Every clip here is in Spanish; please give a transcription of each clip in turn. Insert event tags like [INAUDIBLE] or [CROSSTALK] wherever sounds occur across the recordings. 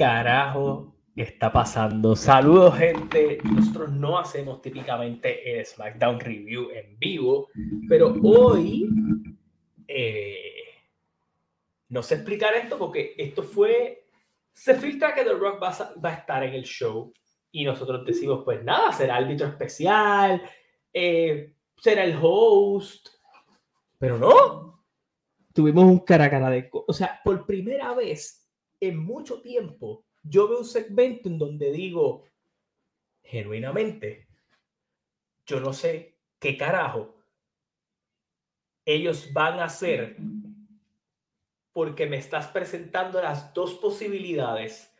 carajo está pasando? Saludos, gente. Nosotros no hacemos típicamente el SmackDown Review en vivo, pero hoy eh, no sé explicar esto porque esto fue. Se filtra que The Rock va a, va a estar en el show y nosotros decimos, pues nada, será árbitro especial, eh, será el host, pero no. Tuvimos un cara a de. O sea, por primera vez en mucho tiempo, yo veo un segmento en donde digo, genuinamente, yo no sé qué carajo ellos van a hacer porque me estás presentando las dos posibilidades.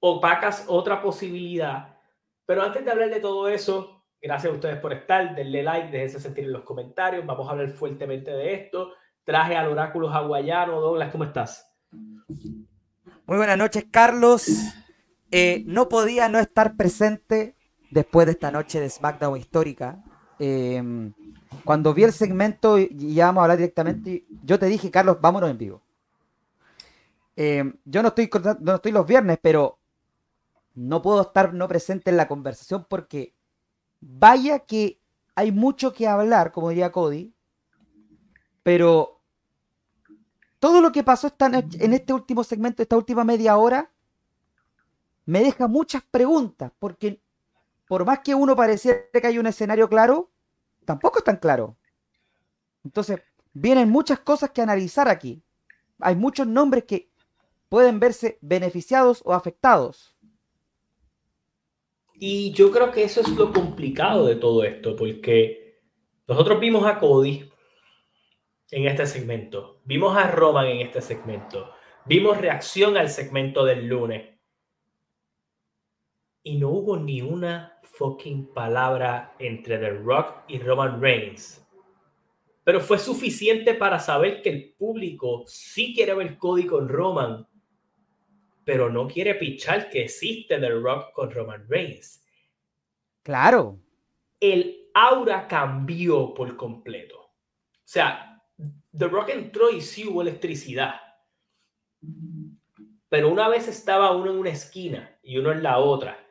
Opacas otra posibilidad. Pero antes de hablar de todo eso, gracias a ustedes por estar. Denle like, déjense sentir en los comentarios. Vamos a hablar fuertemente de esto. Traje al oráculo hawaiano. Douglas, ¿cómo estás? Muy buenas noches, Carlos. Eh, no podía no estar presente después de esta noche de SmackDown histórica. Eh, cuando vi el segmento y ya vamos a hablar directamente, yo te dije, Carlos, vámonos en vivo. Eh, yo no estoy, no estoy los viernes, pero no puedo estar no presente en la conversación porque vaya que hay mucho que hablar, como diría Cody, pero todo lo que pasó en este último segmento, esta última media hora, me deja muchas preguntas, porque por más que uno pareciera que hay un escenario claro, tampoco es tan claro. Entonces, vienen muchas cosas que analizar aquí. Hay muchos nombres que pueden verse beneficiados o afectados. Y yo creo que eso es lo complicado de todo esto, porque nosotros vimos a Cody en este segmento, vimos a Roman en este segmento, vimos reacción al segmento del lunes y no hubo ni una fucking palabra entre The Rock y Roman Reigns. Pero fue suficiente para saber que el público sí quiere ver Cody con Roman, pero no quiere pichar que existe The Rock con Roman Reigns. Claro. El aura cambió por completo. O sea, The Rock entró y sí hubo electricidad. Pero una vez estaba uno en una esquina y uno en la otra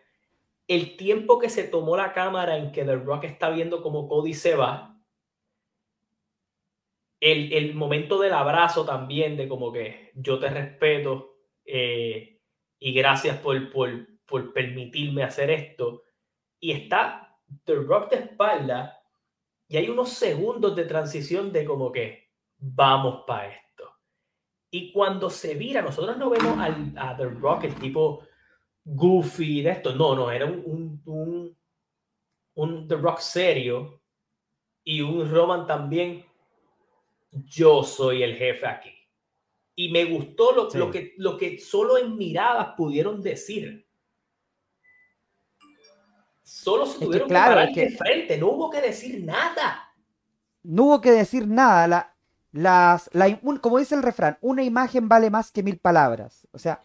el tiempo que se tomó la cámara en que The Rock está viendo como Cody se va, el, momento del abrazo también, de como que yo te respeto eh, y gracias por, por, por permitirme hacer esto. Y está The Rock de espalda y hay unos segundos de transición de como que vamos para esto. Y cuando se vira, nosotros no vemos al, a The Rock, el tipo goofy de esto. No, no, era un, un, un, The Rock serio y un Roman también. Yo soy el jefe aquí. Y me gustó lo, lo, que, lo que solo en miradas pudieron decir. Solo se tuvieron que, parar de frente, no hubo que decir nada. No hubo que decir nada. La, las, la, como dice el refrán, una imagen vale más que mil palabras. O sea,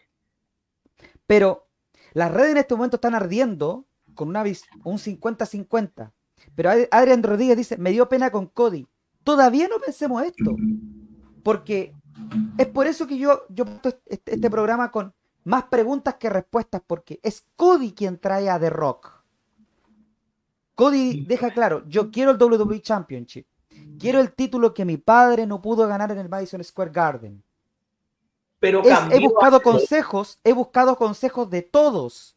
pero las redes en este momento están ardiendo con una un 50-50. Pero Adrián Rodríguez dice, me dio pena con Cody. Todavía no pensemos esto. Porque es por eso que yo, yo este, este, programa con más preguntas que respuestas, porque es Cody quien trae a The Rock. Cody deja claro, yo quiero el WWE Championship. Quiero el título que mi padre no pudo ganar en el Madison Square Garden. Pero he buscado consejos, he buscado consejos de todos.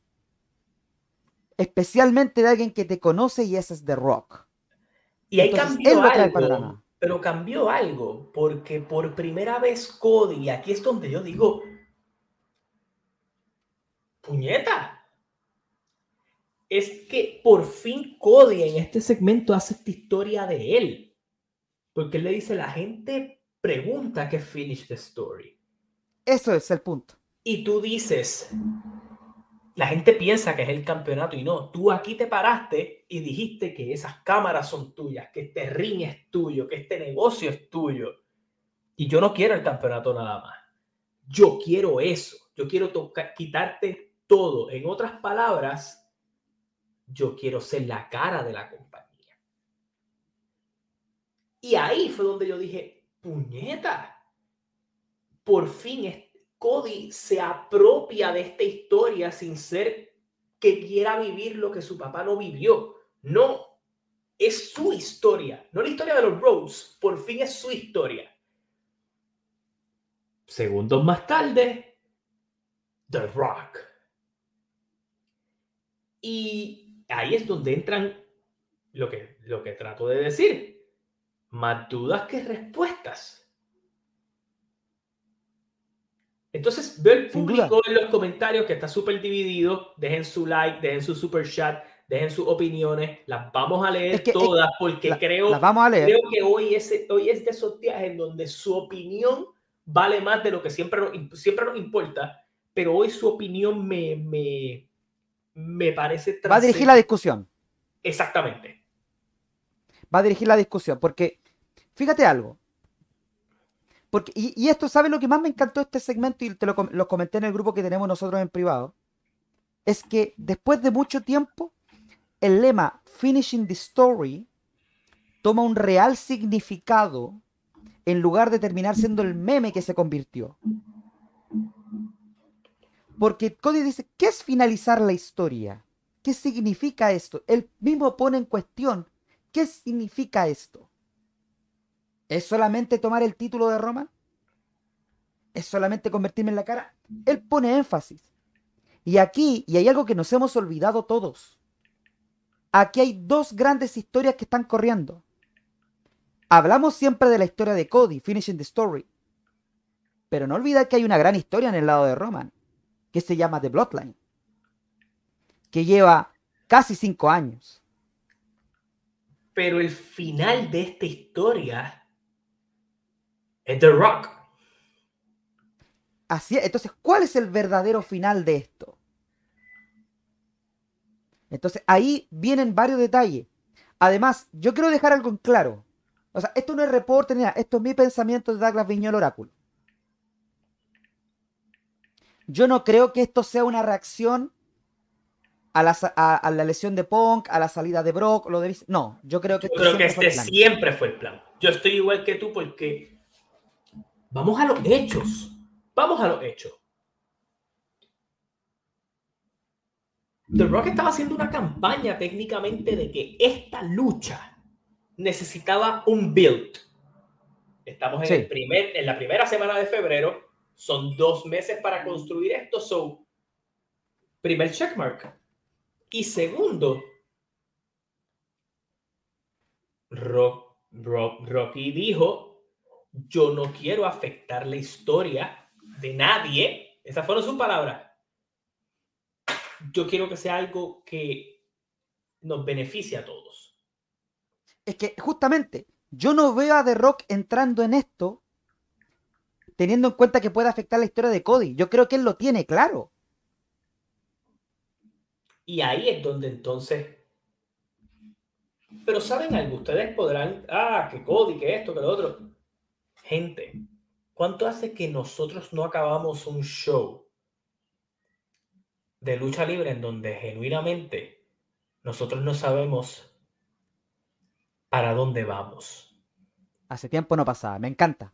Especialmente de alguien que te conoce y ese es The Rock. Y ahí cambió algo, pero cambió algo, porque por primera vez Cody, y aquí es donde yo digo, puñeta, es que por fin Cody en este segmento hace esta historia de él. Porque él le dice, la gente pregunta que finish the story. Eso es el punto. Y tú dices, la gente piensa que es el campeonato y no, tú aquí te paraste y dijiste que esas cámaras son tuyas, que este ring es tuyo, que este negocio es tuyo. Y yo no quiero el campeonato nada más. Yo quiero eso. Yo quiero quitarte todo. En otras palabras, yo quiero ser la cara de la compañía. Y ahí fue donde yo dije, puñeta, por fin Cody se apropia de esta historia sin ser que quiera vivir lo que su papá no vivió. No, es su historia, no la historia de los Rhodes, por fin es su historia. Segundos más tarde, The Rock. Y ahí es donde entran lo que, lo que trato de decir. Más dudas que respuestas. Entonces veo el público en los comentarios que está súper dividido. Dejen su like, dejen su super chat, dejen sus opiniones. Las vamos a leer todas porque creo, creo que hoy es, hoy es de esos días en donde su opinión vale más de lo que siempre nos, siempre nos importa. Pero hoy su opinión me, me, me parece... Va a dirigir la discusión. Exactamente. Va a dirigir la discusión porque, fíjate algo, y, esto, ¿sabes lo que más me encantó este segmento? Y te lo, comenté en el grupo que tenemos nosotros en privado. Es que después de mucho tiempo, el lema Finishing the Story toma un real significado en lugar de terminar siendo el meme que se convirtió. Porque Cody dice, ¿qué es finalizar la historia? ¿Qué significa esto? Él mismo pone en cuestión, ¿qué significa esto? ¿Es solamente tomar el título de Roma? ¿Es solamente convertirme en la cara? Él pone énfasis. Y aquí, y hay algo que nos hemos olvidado todos. Aquí hay dos grandes historias que están corriendo. Hablamos siempre de la historia de Cody, Finishing the Story. Pero no olvida que hay una gran historia en el lado de Roman, que se llama The Bloodline, que lleva casi cinco años. Pero el final de esta historia The Rock. Así Entonces, ¿cuál es el verdadero final de esto? Entonces, ahí vienen varios detalles. Además, yo quiero dejar algo en claro. O sea, esto no es reporte ni nada. Esto es mi pensamiento de Douglas Viñol Oráculo. Yo no creo que esto sea una reacción a la, lesión de Punk, a la salida de Brock, lo de... No, yo creo que... Yo creo que este siempre fue el plan. Yo estoy igual que tú porque Vamos a los hechos. Vamos a los hechos. The Rock estaba haciendo una campaña técnicamente de que esta lucha necesitaba un build. Estamos en, el primer, en la primera semana de febrero. Son dos meses para construir esto. So, primer checkmark. Y segundo, Rock, Rocky dijo yo no quiero afectar la historia de nadie. Esas fueron sus palabras. Yo quiero que sea algo que nos beneficie a todos. Es que justamente yo no veo a The Rock entrando en esto teniendo en cuenta que puede afectar la historia de Cody. Yo creo que él lo tiene claro. Y ahí es donde entonces... Pero saben algo, ustedes podrán, ah, que Cody, que esto, que lo otro. Gente, ¿cuánto hace que nosotros no acabamos un show de lucha libre en donde genuinamente nosotros no sabemos para dónde vamos? Hace tiempo no pasaba, me encanta.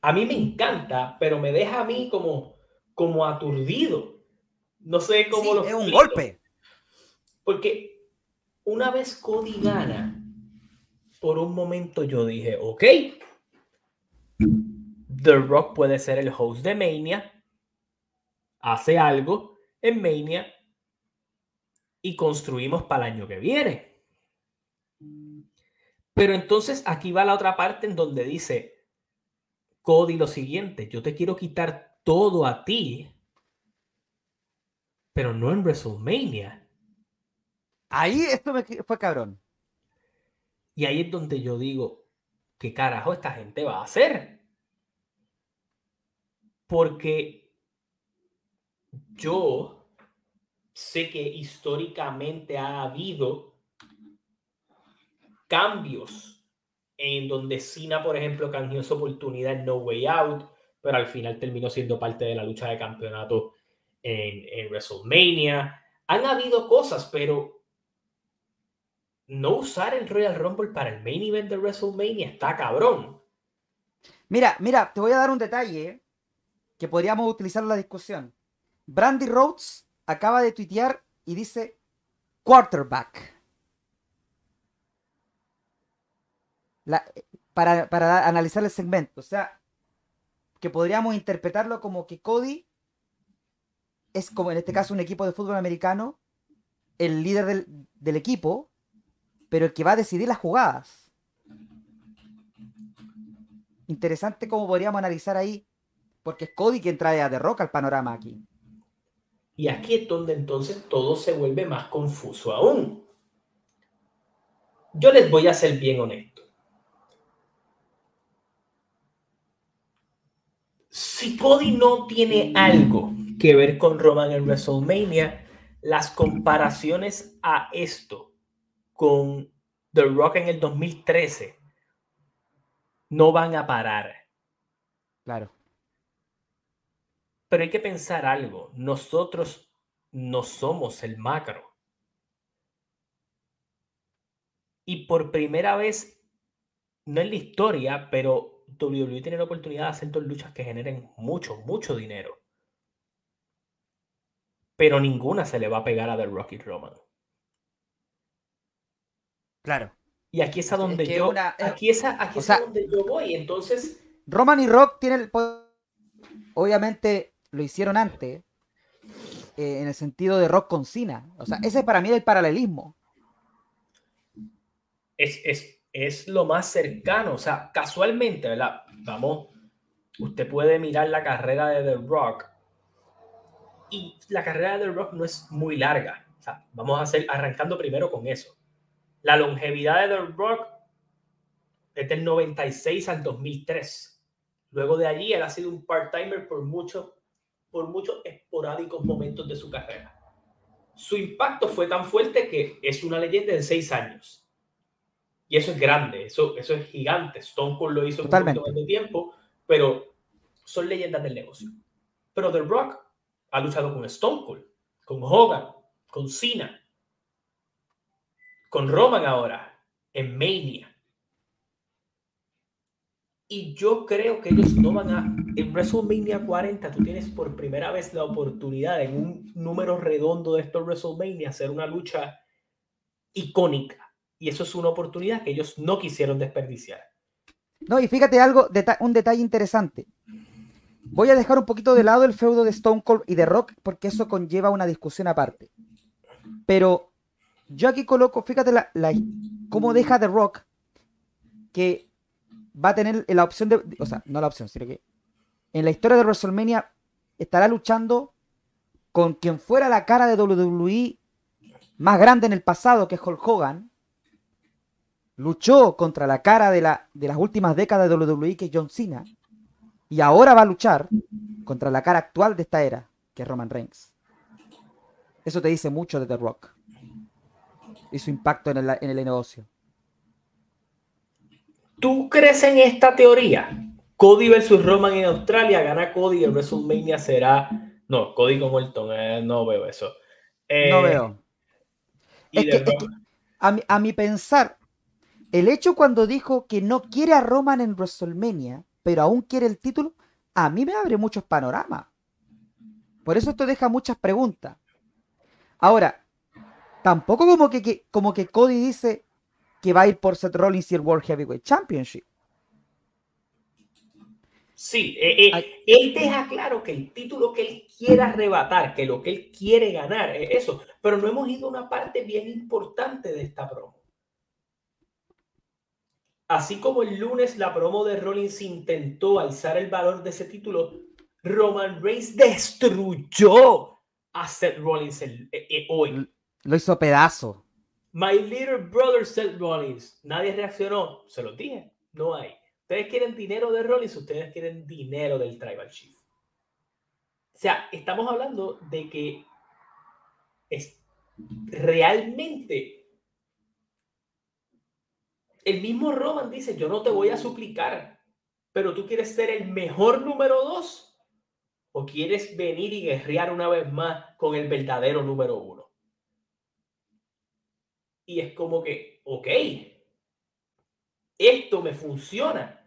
A mí me encanta, pero me deja a mí como, como aturdido. No sé cómo lo. Es un golpe. Porque una vez Cody gana, por un momento yo dije, ok, The Rock puede ser el host de Mania, hace algo en Mania y construimos para el año que viene. Pero entonces aquí va la otra parte en donde dice Cody lo siguiente, yo te quiero quitar todo a ti, pero no en WrestleMania. Ahí esto me fue cabrón. Y ahí es donde yo digo, ¿qué carajo esta gente va a hacer? Porque yo sé que históricamente ha habido cambios en donde Cena, por ejemplo, canjeó su oportunidad en No Way Out, pero al final terminó siendo parte de la lucha de campeonato en, en WrestleMania. Han habido cosas, pero no usar el Royal Rumble para el main event de WrestleMania está cabrón. Mira, mira, te voy a dar un detalle. que podríamos utilizar en la discusión. Brandy Rhodes acaba de tuitear y dice quarterback. para, para analizar el segmento. O sea, que podríamos interpretarlo como que Cody es como en este caso un equipo de fútbol americano, el líder del, del equipo, pero el que va a decidir las jugadas. Interesante cómo podríamos analizar ahí, porque es Cody quien trae a Rock al panorama aquí. Y aquí es donde entonces todo se vuelve más confuso aún. Yo les voy a ser bien honesto. Si Cody no tiene algo que ver con Roman en WrestleMania, las comparaciones a esto con The Rock en el 2013 no van a parar. Claro. Pero hay que pensar algo. Nosotros no somos el macro. Y por primera vez, no en la historia, pero WWE tiene la oportunidad de hacer dos luchas que generen mucho, mucho dinero. Pero ninguna se le va a pegar a The Rocky Roman. Claro. Y aquí es a donde yo, aquí es, aquí es donde yo voy. Entonces, Roman y Rock tienen el obviamente lo hicieron antes, eh, en el sentido de rock con Cena. O sea, ese para mí es el paralelismo. Es, es, lo más cercano. O sea, casualmente, ¿verdad? Vamos, usted puede mirar la carrera de The Rock y la carrera de The Rock no es muy larga. O sea, vamos a hacer arrancando primero con eso. La longevidad de The Rock es del 96 al 2003. Luego de allí, él ha sido un part-timer por muchos por muchos esporádicos momentos de su carrera. Su impacto fue tan fuerte que es una leyenda en seis años. Y eso es grande, eso, eso es gigante. Stone Cold lo hizo Totalmente. un de tiempo, pero son leyendas del negocio. Pero The Rock ha luchado con Stone Cold, con Hogan, con Cena, con Roman ahora, en Mania. Y yo creo que ellos no van a. En WrestleMania 40, tú tienes por primera vez la oportunidad en un número redondo de estos WrestleMania hacer una lucha icónica. Y eso es una oportunidad que ellos no quisieron desperdiciar. No, y fíjate algo, un detalle interesante. Voy a dejar un poquito de lado el feudo de Stone Cold y de Rock porque eso conlleva una discusión aparte. Pero yo aquí coloco, fíjate la, cómo deja The Rock que va a tener la opción de, o sea, no la opción, sino que en la historia de WrestleMania estará luchando con quien fuera la cara de WWE más grande en el pasado, que es Hulk Hogan. Luchó contra la cara de, la, de las últimas décadas de WWE, que es John Cena. Y ahora va a luchar contra la cara actual de esta era, que es Roman Reigns. Eso te dice mucho de The Rock y su impacto en el, en el negocio. ¿Tú crees en esta teoría? Cody versus Roman en Australia, gana Cody y el WrestleMania será. No, Cody con Orton, eh, no veo eso. Eh, no veo. Es que, a, mi, pensar, el hecho cuando dijo que no quiere a Roman en WrestleMania, pero aún quiere el título, a mí me abre muchos panoramas. Por eso esto deja muchas preguntas. Ahora, tampoco como que, como que Cody dice, que va a ir por Seth Rollins y el World Heavyweight Championship. Sí, eh, eh, él deja claro que el título que él quiere arrebatar, que lo que él quiere ganar es eso, pero no hemos ido a una parte bien importante de esta promo. Así como el lunes la promo de Rollins intentó alzar el valor de ese título, Roman Reigns destruyó a Seth Rollins eh, hoy. Lo hizo pedazo. My little brother Seth Rollins. Nadie reaccionó. Se los dije. No hay. Ustedes quieren dinero de Rollins, ustedes quieren dinero del Tribal Chief. O sea, estamos hablando de que es realmente el mismo Roman dice, yo no te voy a suplicar, pero tú quieres ser el mejor número dos o quieres venir y guerrear una vez más con el verdadero número uno. Y es como que, ok, esto me funciona.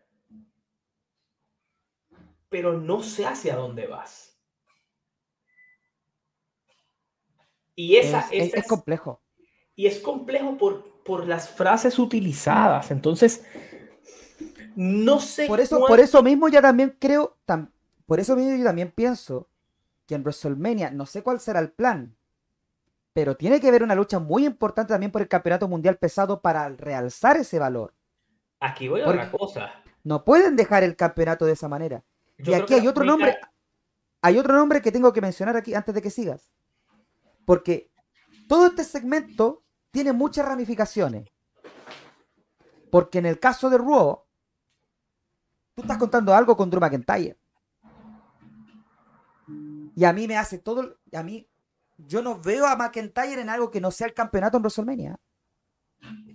pero no sé hacia dónde vas. Y esa es, esa es complejo. Y es complejo por, por las frases utilizadas. Entonces, no sé. Por eso, por eso mismo ya también creo, por eso mismo yo también pienso que en WrestleMania, no sé cuál será el plan, pero tiene que haber una lucha muy importante también por el campeonato mundial pesado para realzar ese valor. Aquí voy a otra cosa. No pueden dejar el campeonato de esa manera. y aquí hay otro nombre, hay otro nombre que tengo que mencionar aquí antes de que sigas. Porque todo este segmento tiene muchas ramificaciones. Porque en el caso de Raw, tú estás contando algo con Drew McIntyre. Y a mí me hace todo. A mí, yo no veo a McIntyre en algo que no sea el campeonato en WrestleMania.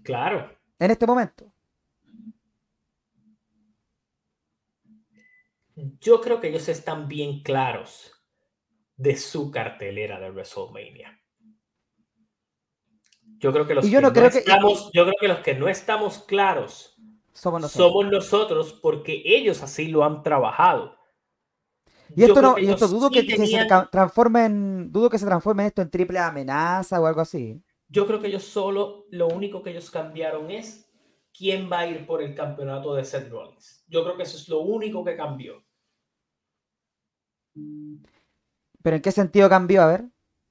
Claro. En este momento. Yo creo que ellos están bien claros de su cartelera de WrestleMania. Yo creo que los, que, no estamos, yo creo que los que no estamos claros somos nosotros. somos nosotros porque ellos así lo han trabajado. Y esto, no, y esto dudo que, se transforme en, dudo que se transforme esto en triple amenaza o algo así. Yo creo que ellos solo, lo único que ellos cambiaron es quién va a ir por el campeonato de Seth Rollins. Yo creo que eso es lo único que cambió. ¿Pero en qué sentido cambió? A ver.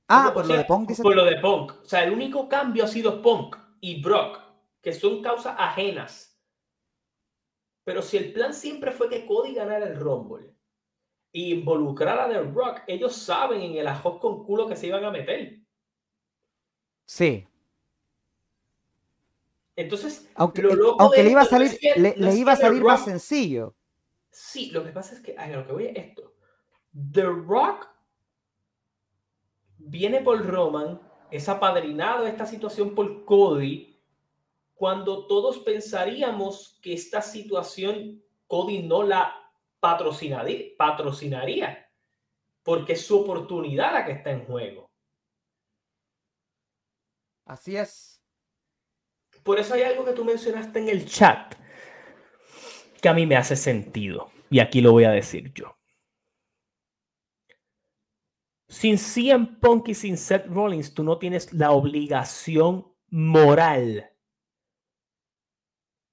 Ah, por lo de Punk. Por lo de Punk. O sea, el único cambio ha sido Punk y Brock, que son causas ajenas. Pero si el plan siempre fue que Cody ganara el Rumble y involucrar a The Rock, ellos saben en el ajo con culo que se iban a meter. Sí. Entonces, aunque, aunque le iba a salir, le, iba a salir más sencillo. Sí, lo que pasa es que, a lo que voy a esto. The Rock viene por Roman, es apadrinado esta situación por Cody, cuando todos pensaríamos que esta situación Cody no la patrocinaría, porque es su oportunidad la que está en juego. Así es. Por eso hay algo que tú mencionaste en el chat que a mí me hace sentido. Y aquí lo voy a decir yo. Sin CM Punk y sin Seth Rollins, tú no tienes la obligación moral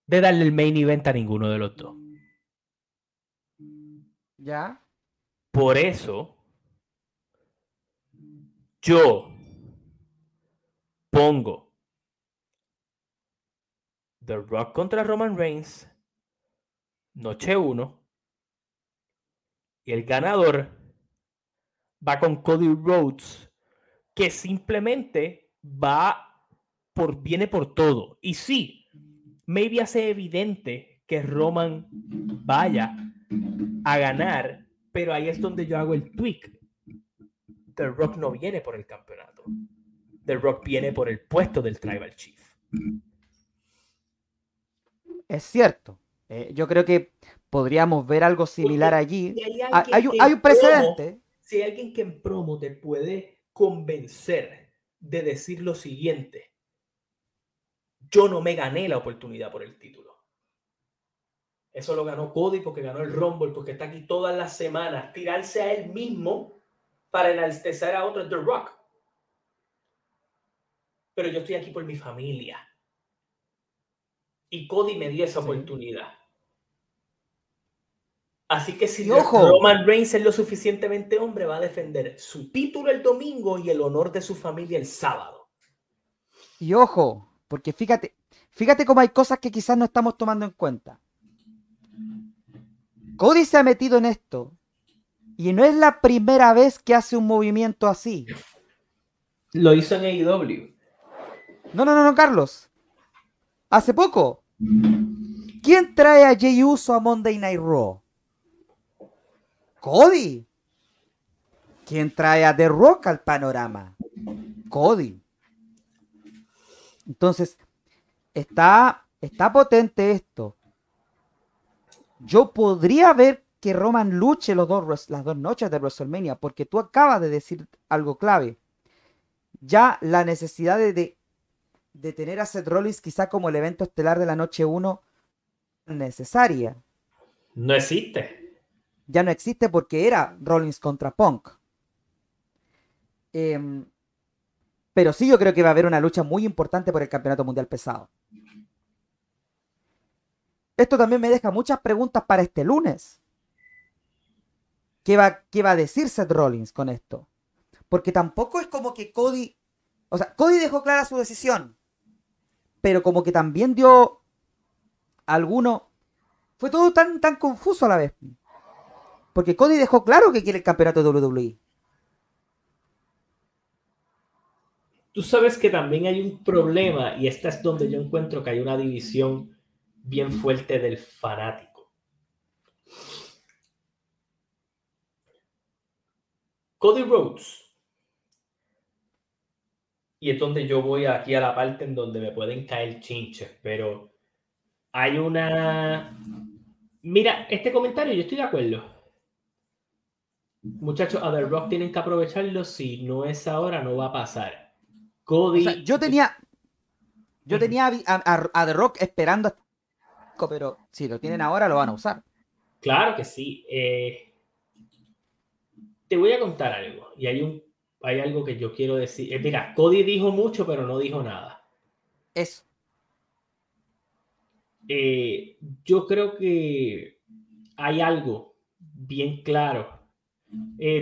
de darle el main event a ninguno de los dos. ¿Ya? Por eso, yo pongo The Rock contra Roman Reigns, noche 1, y el ganador va con Cody Rhodes, que simplemente va por, viene por todo. Y sí, maybe hace evidente que Roman vaya a ganar, pero ahí es donde yo hago el tweak. The Rock no viene por el campeonato. The Rock viene por el puesto del Tribal Chief. Es cierto. Eh, yo creo que podríamos ver algo similar allí. hay, un, precedente. si hay alguien que en promo te puede convencer de decir lo siguiente, yo no me gané la oportunidad por el título. Eso lo ganó Cody porque ganó el Rumble, porque está aquí todas las semanas. Tirarse a él mismo para enaltecer a otro The Rock. Pero yo estoy aquí por mi familia. Y Cody me dio esa oportunidad. Así que si Roman Reigns es lo suficientemente hombre, va a defender su título el domingo y el honor de su familia el sábado. Y ojo, porque fíjate, fíjate cómo hay cosas que quizás no estamos tomando en cuenta. Cody se ha metido en esto. Y no es la primera vez que hace un movimiento así. Lo hizo en AEW. No, no, no, no, Carlos. Hace poco. ¿Quién trae a Jey Uso a Monday Night Raw? Cody. ¿Quién trae a The Rock al panorama? Cody. Entonces, está, está potente esto yo podría ver que Roman luche los dos, las dos noches de WrestleMania, porque tú acabas de decir algo clave. Ya la necesidad de, de, tener a Seth Rollins quizá como el evento estelar de la noche 1 necesaria. No existe. ya no existe porque era Rollins contra Punk. Em, pero sí yo creo que va a haber una lucha muy importante por el Campeonato Mundial Pesado. Esto también me deja muchas preguntas para este lunes. ¿Qué va, qué va a decir Seth Rollins con esto? Porque tampoco es como que Cody... O sea, Cody dejó clara su decisión. Pero como que también dio alguno... Fue todo tan, tan confuso a la vez. Porque Cody dejó claro que quiere el campeonato de WWE. Tú sabes que también hay un problema y esta es donde yo encuentro que hay una división bien fuerte del fanático. Cody Rhodes. Y es donde yo voy aquí a la parte en donde me pueden caer chinches, pero hay una... Mira, este comentario yo estoy de acuerdo. Muchachos, a The Rock tienen que aprovecharlo. Si no es ahora, no va a pasar. Cody. yo tenía. Yo tenía a, a, The Rock esperando pero si lo tienen ahora, lo van a usar. Claro que sí. Eh, te voy a contar algo. Y hay, un, hay algo que yo quiero decir. Eh, mira, Cody dijo mucho, pero no dijo nada. Eso. Eh, yo creo que hay algo bien claro.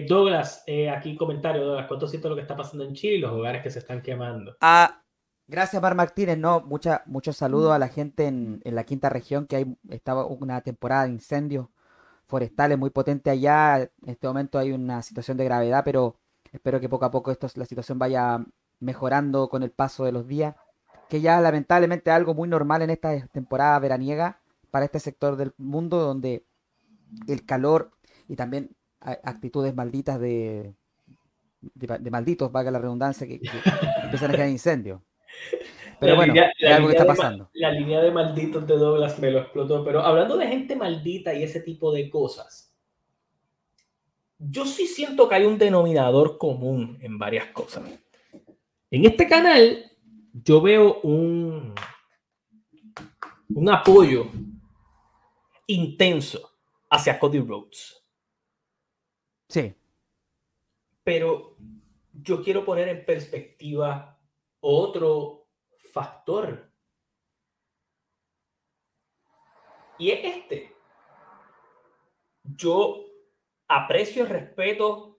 Douglas, aquí comentario, Douglas, ¿cuánto siento lo que está pasando en Chile y los hogares que se están quemando? Ah, Gracias, Mar Martínez. No, mucha, muchos saludos a la gente en, la quinta región, que hay, estaba una temporada de incendios forestales muy potente allá. En este momento hay una situación de gravedad, pero espero que poco a poco esto, la situación vaya mejorando con el paso de los días. Que ya lamentablemente es algo muy normal en esta temporada veraniega para este sector del mundo, donde el calor y también actitudes malditas de, de, malditos, valga la redundancia, que, que [LAUGHS] empiezan a generar incendios. Pero bueno, algo que está pasando. la línea de malditos de Douglas me lo explotó. Pero hablando de gente maldita y ese tipo de cosas, yo sí siento que hay un denominador común en varias cosas. En este canal, yo veo un, un apoyo intenso hacia Cody Rhodes. Sí. Pero yo quiero poner en perspectiva otro factor. Y es este. Yo aprecio, respeto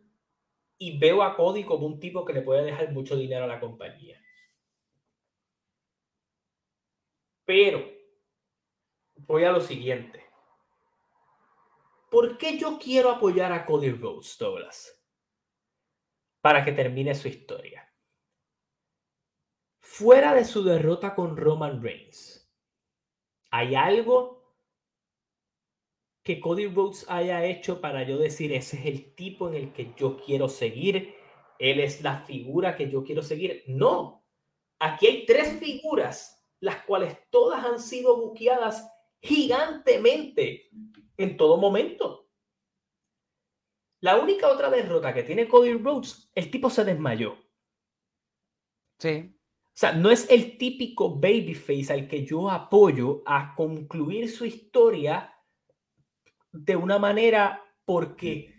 y veo a Cody como un tipo que le puede dejar mucho dinero a la compañía. Pero voy a lo siguiente. ¿Por qué yo quiero apoyar a Cody Rhodes, Douglas? Para que termine su historia fuera de su derrota con Roman Reigns, ¿hay algo que Cody Rhodes haya hecho para yo decir ese es el tipo en el que yo quiero seguir? Él es la figura que yo quiero seguir. No, aquí hay tres figuras, las cuales todas han sido buqueadas gigantemente en todo momento. La única otra derrota que tiene Cody Rhodes, el tipo se desmayó. Sí. O sea, no es el típico babyface al que yo apoyo a concluir su historia de una manera porque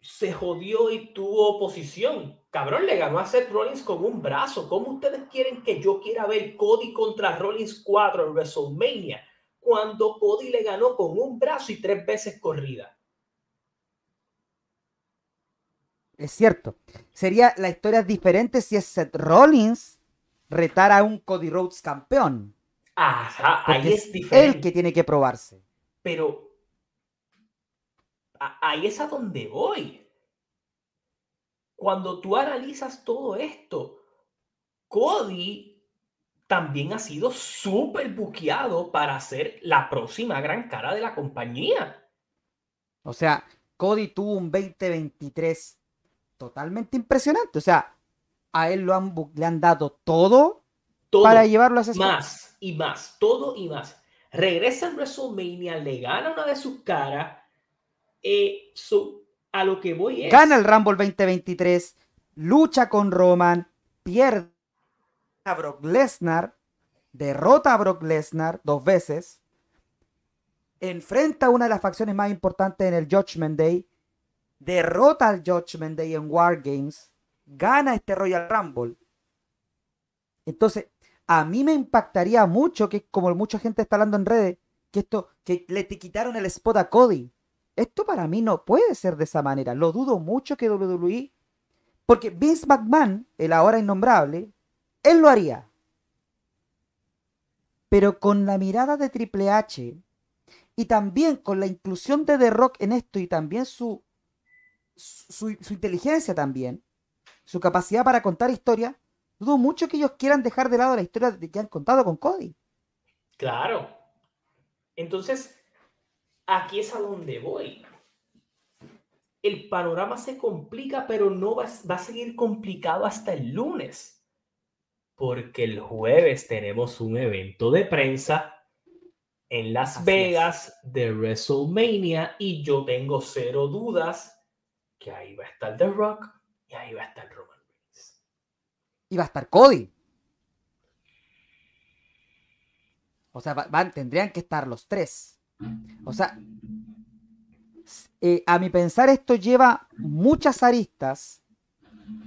se jodió y tuvo oposición. Cabrón, le ganó a Seth Rollins con un brazo. ¿Cómo ustedes quieren que yo quiera ver Cody contra Rollins 4 en WrestleMania cuando Cody le ganó con un brazo y tres veces corrida? Es cierto. Sería la historia diferente si es Seth Rollins retar a un Cody Rhodes campeón. Ajá, ahí es, diferente. Él que tiene que probarse. Pero ahí es a donde voy. Cuando tú analizas todo esto, Cody también ha sido súper buqueado para ser la próxima gran cara de la compañía. O sea, Cody tuvo un 2023 totalmente impresionante. O sea, a él lo han, le han dado todo, para llevarlo a ese Más y más, todo y más. Regresa en WrestleMania, le gana una de sus caras. Eh, a lo que voy es. Gana el Rumble 2023, lucha con Roman, pierde a Brock Lesnar, derrota a Brock Lesnar dos veces. enfrenta a una de las facciones más importantes en el Judgment Day, derrota al Judgment Day en War Games, gana este Royal Rumble. Entonces, a mí me impactaría mucho que, como mucha gente está hablando en redes, que esto, que le quitaron el spot a Cody. Esto para mí no puede ser de esa manera. Lo dudo mucho que WWE, porque Vince McMahon, el ahora innombrable, él lo haría. Pero con la mirada de Triple H y también con la inclusión de The Rock en esto y también su, su, inteligencia también, su capacidad para contar historias, dudo mucho que ellos quieran dejar de lado la historia de que han contado con Cody. Claro. Entonces, aquí es a donde voy. El panorama se complica, pero no va, va a seguir complicado hasta el lunes porque el jueves tenemos un evento de prensa en Las Vegas de WrestleMania y yo tengo cero dudas que ahí va a estar The Rock y ahí va a estar Roman Reigns. Y va a estar Cody. O sea, van, tendrían que estar los tres. O sea, eh, a mi pensar esto lleva muchas aristas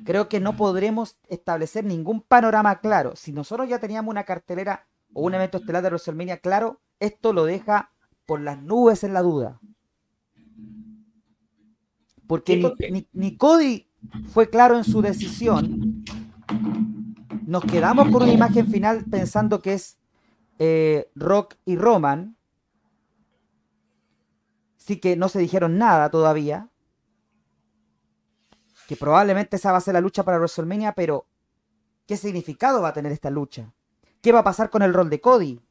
creo que no podremos establecer ningún panorama claro. Si nosotros ya teníamos una cartelera o un evento estelar de WrestleMania claro, esto lo deja por las nubes en la duda. Porque, Ni, Cody fue claro en su decisión. Nos quedamos con una imagen final pensando que es eh, Rock y Roman. Sí que no se dijeron nada todavía que probablemente esa va a ser la lucha para WrestleMania, pero ¿qué significado va a tener esta lucha? ¿Qué va a pasar con el rol de Cody?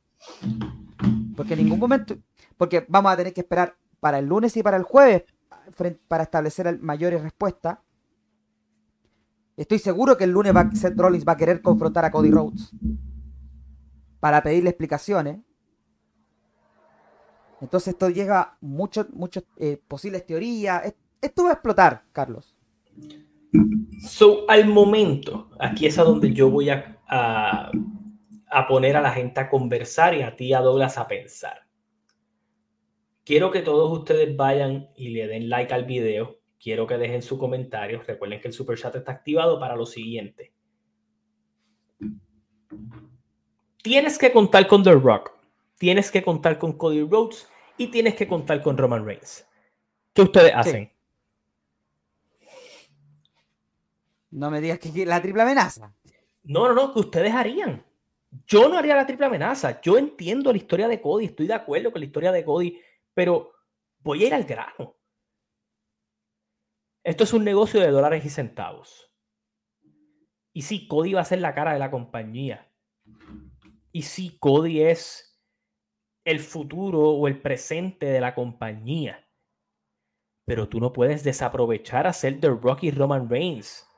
Porque en ningún momento, porque vamos a tener que esperar para el lunes y para el jueves para establecer mayores respuestas. Estoy seguro que el lunes va, Rollins va a querer confrontar a Cody Rhodes para pedirle explicaciones. Entonces esto llega muchas muchos eh, posibles teorías. Esto va a explotar, Carlos. So, al momento, aquí es a donde yo voy a, a, poner a la gente a conversar y a ti, a Douglas, a pensar. Quiero que todos ustedes vayan y le den like al video. Quiero que dejen su comentario. Recuerden que el super chat está activado para lo siguiente. Tienes que contar con The Rock, tienes que contar con Cody Rhodes y tienes que contar con Roman Reigns. ¿Qué ustedes hacen? No me digas que la triple amenaza. No, no, no, que ustedes harían. Yo no haría la triple amenaza. Yo entiendo la historia de Cody, estoy de acuerdo con la historia de Cody, pero voy a ir al grano. Esto es un negocio de dólares y centavos. Y sí, Cody va a ser la cara de la compañía. Y sí, Cody es el futuro o el presente de la compañía. Pero tú no puedes desaprovechar a ser The Rocky Roman Reigns.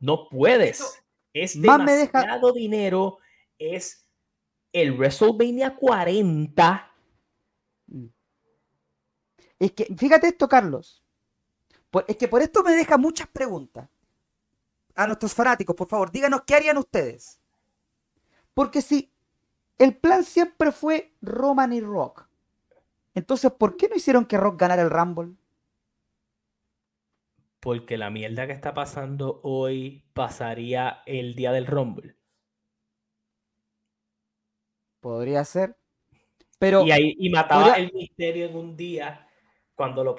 No puedes. Es demasiado dinero. Es el WrestleMania 40. Es que, fíjate esto, Carlos. Es que por esto me deja muchas preguntas. A nuestros fanáticos, por favor, díganos qué harían ustedes. Porque si el plan siempre fue Roman y Rock, entonces, ¿por qué no hicieron que Rock ganara el Rumble? porque la mierda que está pasando hoy pasaría el día del Rumble. Podría ser. Pero y, ahí, y mataba el misterio en un día cuando lo,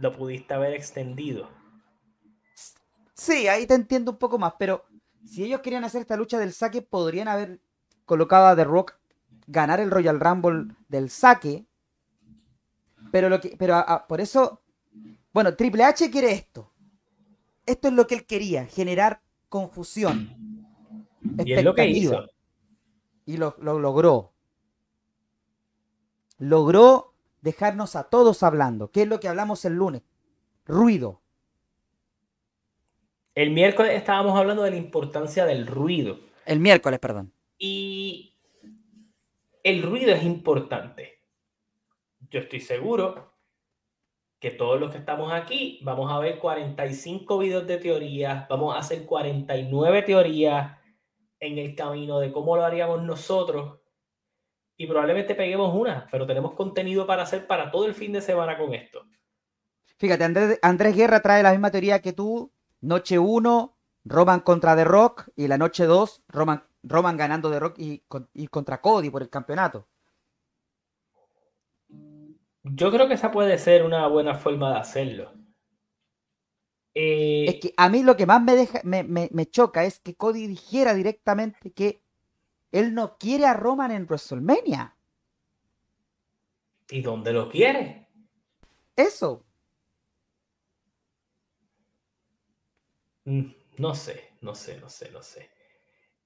lo pudiste haber extendido. Sí, ahí te entiendo un poco más, pero si ellos querían hacer esta lucha del saque, podrían haber colocado a The Rock ganar el Royal Rumble del saque. Pero lo que, pero por eso bueno, Triple H quiere esto. Esto es lo que él quería, generar confusión. Y es lo que hizo. Y lo, logró. Logró dejarnos a todos hablando. ¿Qué es lo que hablamos el lunes? Ruido. El miércoles estábamos hablando de la importancia del ruido. El miércoles, perdón. Y el ruido es importante. Yo estoy seguro que todos los que estamos aquí vamos a ver 45 videos de teoría, vamos a hacer 49 teorías en el camino de cómo lo haríamos nosotros y probablemente peguemos una, pero tenemos contenido para hacer para todo el fin de semana con esto. Fíjate, Andrés, Andrés Guerra trae la misma teoría que tú. Noche 1, Roman contra The Rock. Y la noche 2, Roman, Roman ganando The Rock y, y contra Cody por el campeonato. Yo creo que esa puede ser una buena forma de hacerlo. Eh, es que a mí lo que más me, deja, me, me, choca es que Cody dijera directamente que él no quiere a Roman en WrestleMania. ¿Y dónde lo quiere? Eso. Mm, no sé, no sé, no sé, no sé.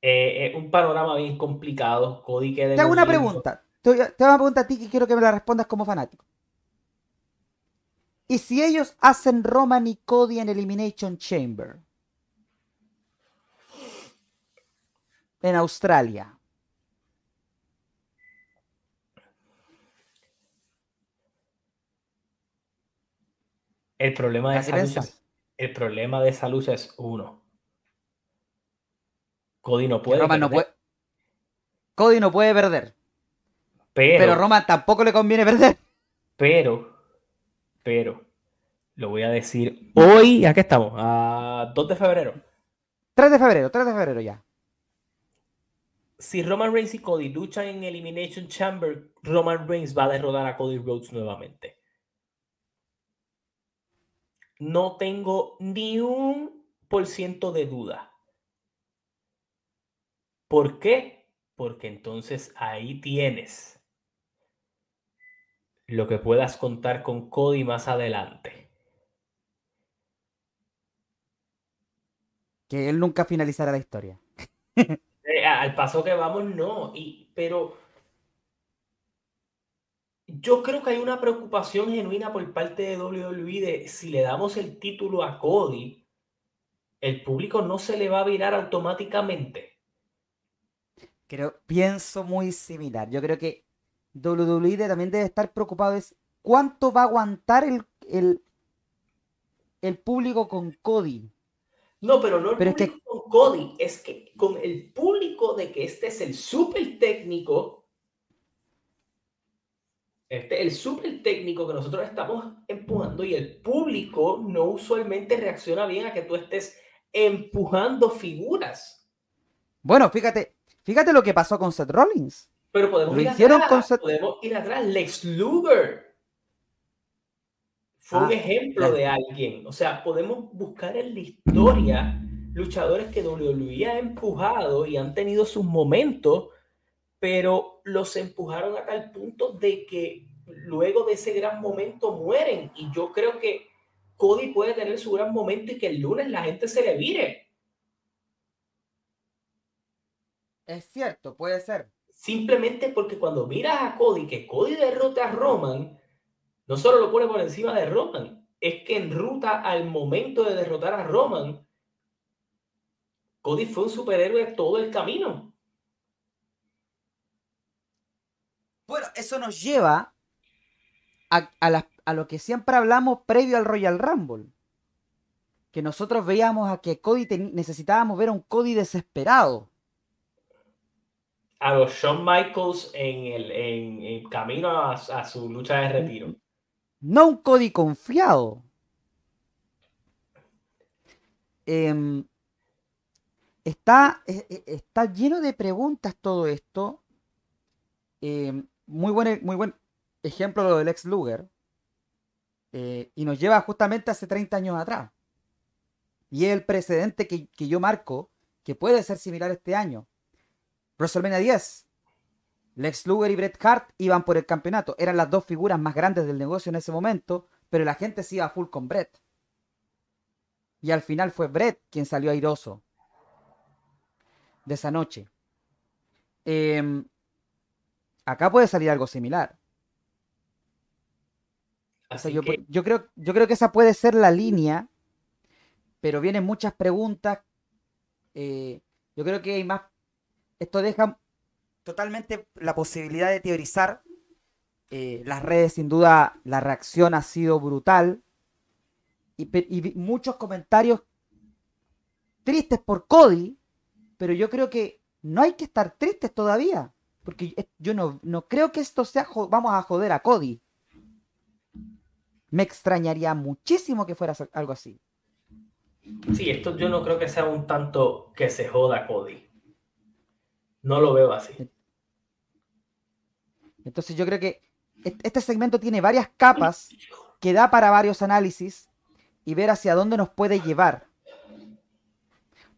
Eh, un panorama bien complicado. Cody Te hago una pregunta. Te voy, a, te una pregunta a ti que quiero que me la respondas como fanático. ¿Y si ellos hacen Roman y Cody en Elimination Chamber? En Australia. El problema de esa lucha, el problema de esa es uno. Cody no puede. Roman no puede. Cody no puede perder. Pero, pero Roman tampoco le conviene perder. Pero pero lo voy a decir hoy, ¿a qué estamos? A 2 de febrero. 3 de febrero, 3 de febrero ya. Si Roman Reigns y Cody luchan en Elimination Chamber, Roman Reigns va a derrotar a Cody Rhodes nuevamente. No tengo ni un por ciento de duda. ¿Por qué? Porque entonces ahí tienes lo que puedas contar con Cody más adelante. Que él nunca finalizará la historia. Eh, al paso que vamos, no. Y, pero yo creo que hay una preocupación genuina por parte de WWE de si le damos el título a Cody, el público no se le va a virar automáticamente. Creo, pienso muy similar. Yo creo que WWE también debe estar preocupado es cuánto va a aguantar el, el, público con Cody. No, pero no el público con Cody, es que con el público de que este es el super técnico, este el super técnico que nosotros estamos empujando y el público no usualmente reacciona bien a que tú estés empujando figuras. Bueno, fíjate, fíjate lo que pasó con Seth Rollins. Pero podemos, ir atrás, podemos ir atrás. Lex Luger fue un ah, ejemplo de alguien. O sea, podemos buscar en la historia luchadores que WWE ha empujado y han tenido sus momentos, pero los empujaron a tal punto de que luego de ese gran momento mueren. Y yo creo que Cody puede tener su gran momento y que el lunes la gente se le vire. Es cierto, puede ser. Simplemente porque cuando miras a Cody, que Cody derrota a Roman, no solo lo pone por encima de Roman, es que en ruta al momento de derrotar a Roman, Cody fue un superhéroe todo el camino. Bueno, eso nos lleva a, a lo que siempre hablamos previo al Royal Rumble. Que nosotros veíamos a que Cody necesitábamos ver a un Cody desesperado a los Shawn Michaels en el, camino a, su lucha de retiro. No un Cody confiado. Em, está, e, e, está lleno de preguntas todo esto. Em, muy, buen, muy buen ejemplo lo del ex Luger. Eh, y nos lleva justamente hace 30 años atrás. Y es el precedente que, que yo marco que puede ser similar este año. WrestleMania 10. Lex Luger y Bret Hart iban por el campeonato. Eran las dos figuras más grandes del negocio en ese momento, pero la gente se iba full con Bret. Y al final fue Bret quien salió airoso de esa noche. Em, acá puede salir algo similar. yo, creo, yo creo que esa puede ser la línea, pero vienen muchas preguntas. Eh, yo creo que hay más esto deja totalmente la posibilidad de teorizar. Eh, las redes, sin duda, la reacción ha sido brutal. Y, muchos comentarios tristes por Cody, pero yo creo que no hay que estar tristes todavía. Porque yo no, no creo que esto sea, vamos a joder a Cody. Me extrañaría muchísimo que fuera algo así. Sí, esto yo no creo que sea un tanto que se joda Cody. No lo veo así. Entonces yo creo que este segmento tiene varias capas que da para varios análisis y ver hacia dónde nos puede llevar.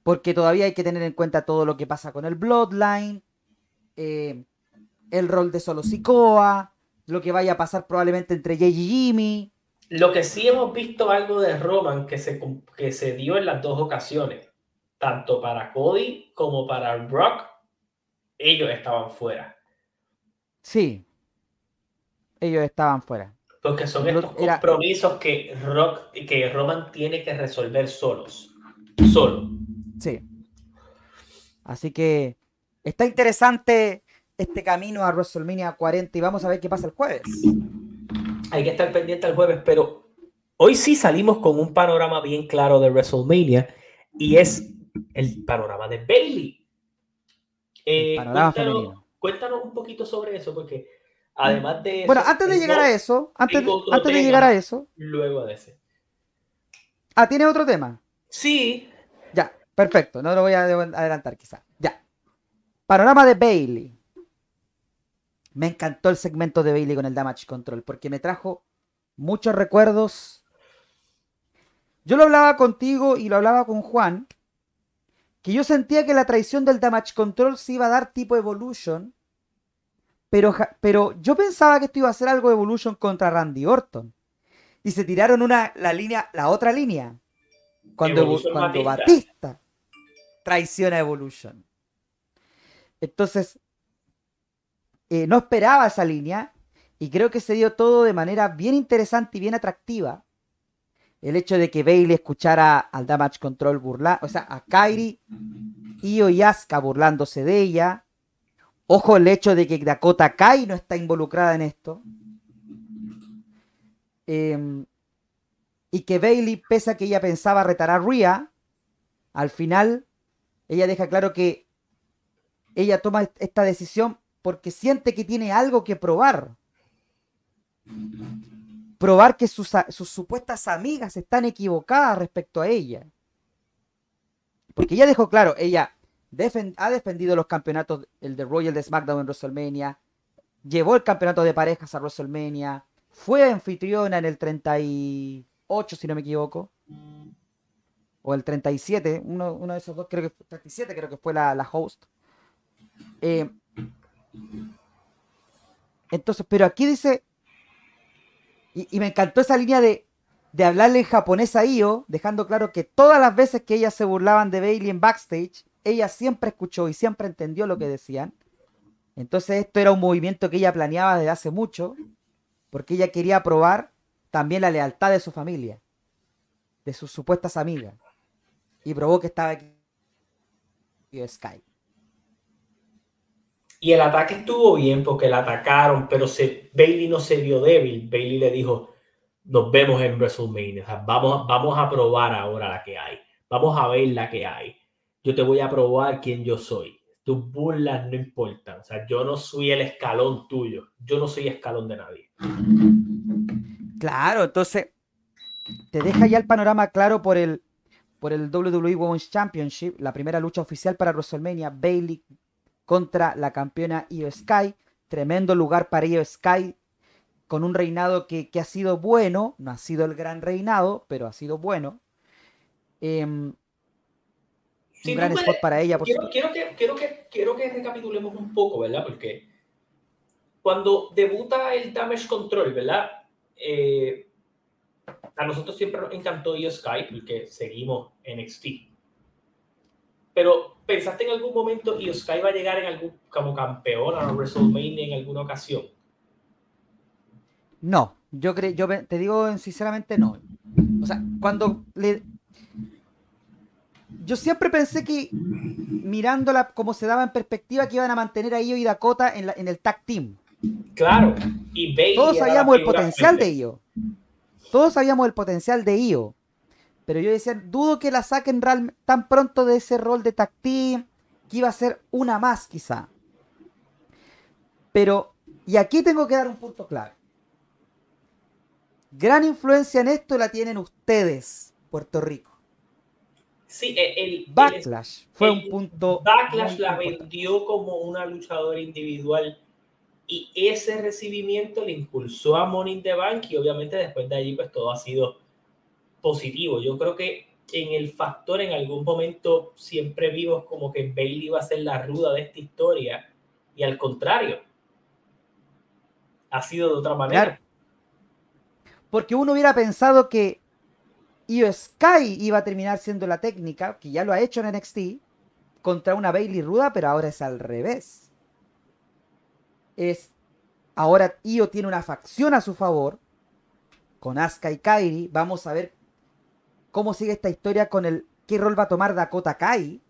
Porque todavía hay que tener en cuenta todo lo que pasa con el Bloodline, eh, el rol de Solo Sikoa, lo que vaya a pasar probablemente entre Jay y Jimmy. Lo que sí hemos visto algo de Roman que se, que se dio en las dos ocasiones, tanto para Cody como para Brock, ellos estaban fuera. Sí, ellos estaban fuera. Porque son estos compromisos que, Rock, que Roman tiene que resolver solos. Solo. Sí. Así que está interesante este camino a WrestleMania 40 y vamos a ver qué pasa el jueves. Hay que estar pendiente el jueves, pero hoy sí salimos con un panorama bien claro de WrestleMania y es el panorama de Bailey. Eh, cuéntanos, cuéntanos, un poquito sobre eso, porque además de... bueno, antes de llegar a eso, antes, antes de llegar a eso... Luego de ese. Ah, ¿tiene otro tema? Sí. Ya, perfecto, no lo voy a adelantar quizá. Panorama de Bailey. Me encantó el segmento de Bailey con el Damage Control porque me trajo muchos recuerdos. Yo lo hablaba contigo y lo hablaba con Juan, que yo sentía que la traición del Damage Control se iba a dar tipo Evolution, pero, pero yo pensaba que esto iba a ser algo Evolution contra Randy Orton. Y se tiraron una, la línea, la otra línea. Cuando, cuando Batista. Batista traiciona Evolution. Entonces, eh, no esperaba esa línea y creo que se dio todo de manera bien interesante y bien atractiva. El hecho de que Bailey escuchara al Damage Control burlar, o sea, a Kairi, y Asuka burlándose de ella. Ojo el hecho de que Dakota Kai no está involucrada en esto. Em, y que Bailey, pese a que ella pensaba retar a Rhea, al final ella deja claro que ella toma esta decisión porque siente que tiene algo que probar. Probar que sus, supuestas amigas están equivocadas respecto a ella. Porque ella dejó claro, ella ha defendido los campeonatos, el de Royal de SmackDown en WrestleMania, llevó el campeonato de parejas a WrestleMania, fue anfitriona en el 38, si no me equivoco, o el 37, uno, uno de esos dos, creo que 37 creo que fue la, la host. Eh, entonces, pero aquí dice, y, me encantó esa línea de, de hablarle en japonés a Io, dejando claro que todas las veces que ellas se burlaban de Bailey en backstage, ella siempre escuchó y siempre entendió lo que decían. Entonces esto era un movimiento que ella planeaba desde hace mucho, porque ella quería probar también la lealtad de su familia, de sus supuestas amigas. Y probó que estaba aquí Skype. Y el ataque estuvo bien porque la atacaron, pero se, Bailey no se vio débil. Bailey le dijo, nos vemos en WrestleMania. vamos, vamos a probar ahora la que hay. Vamos a ver la que hay. Yo te voy a probar quién yo soy. Tus burlas no importan. O sea, yo no soy el escalón tuyo. Yo no soy escalón de nadie. Claro, entonces te deja ya el panorama claro por el, por el WWE Women's Championship, la primera lucha oficial para WrestleMania. Bailey contra la campeona Io Sky. Tremendo lugar para Io Sky, con un reinado que, ha sido bueno, no ha sido el gran reinado, pero ha sido bueno. Em, un gran spot para ella. quiero, quiero, que, quiero, que, quiero que recapitulemos un poco, ¿verdad? Porque cuando debuta el Damage Control, ¿verdad? Eh, a nosotros siempre nos encantó Io Sky, porque seguimos NXT. Pero ¿pensaste en algún momento y Sky va a llegar en algún, como campeón a WrestleMania en alguna ocasión? No, yo creo, yo te digo sinceramente no. O sea, cuando le yo siempre pensé que mirándola como se daba en perspectiva que iban a mantener a Io y Dakota en, en el tag team. Claro, y Todos sabíamos el potencial de Io. Todos sabíamos el potencial de Io. Pero yo decía, dudo que la saquen tan pronto de ese rol de tag que iba a ser una más quizá. Pero, y aquí tengo que dar un punto clave. Gran influencia en esto la tienen ustedes, Puerto Rico. Sí, el Backlash fue un punto. Backlash la vendió como una luchadora individual y ese recibimiento le impulsó a Money in the Bank y obviamente después de allí pues todo ha sido positivo. Yo creo que en el factor en algún momento siempre vimos como que Bailey iba a ser la ruda de esta historia y al contrario ha sido de otra manera. Porque uno hubiera pensado que Io Sky iba a terminar siendo la técnica, que ya lo ha hecho en NXT, contra una Bailey ruda, pero ahora es al revés. Es. Ahora Io tiene una facción a su favor. Con Asuka y Kairi. Vamos a ver cómo sigue esta historia con el. ¿Qué rol va a tomar Dakota Kai?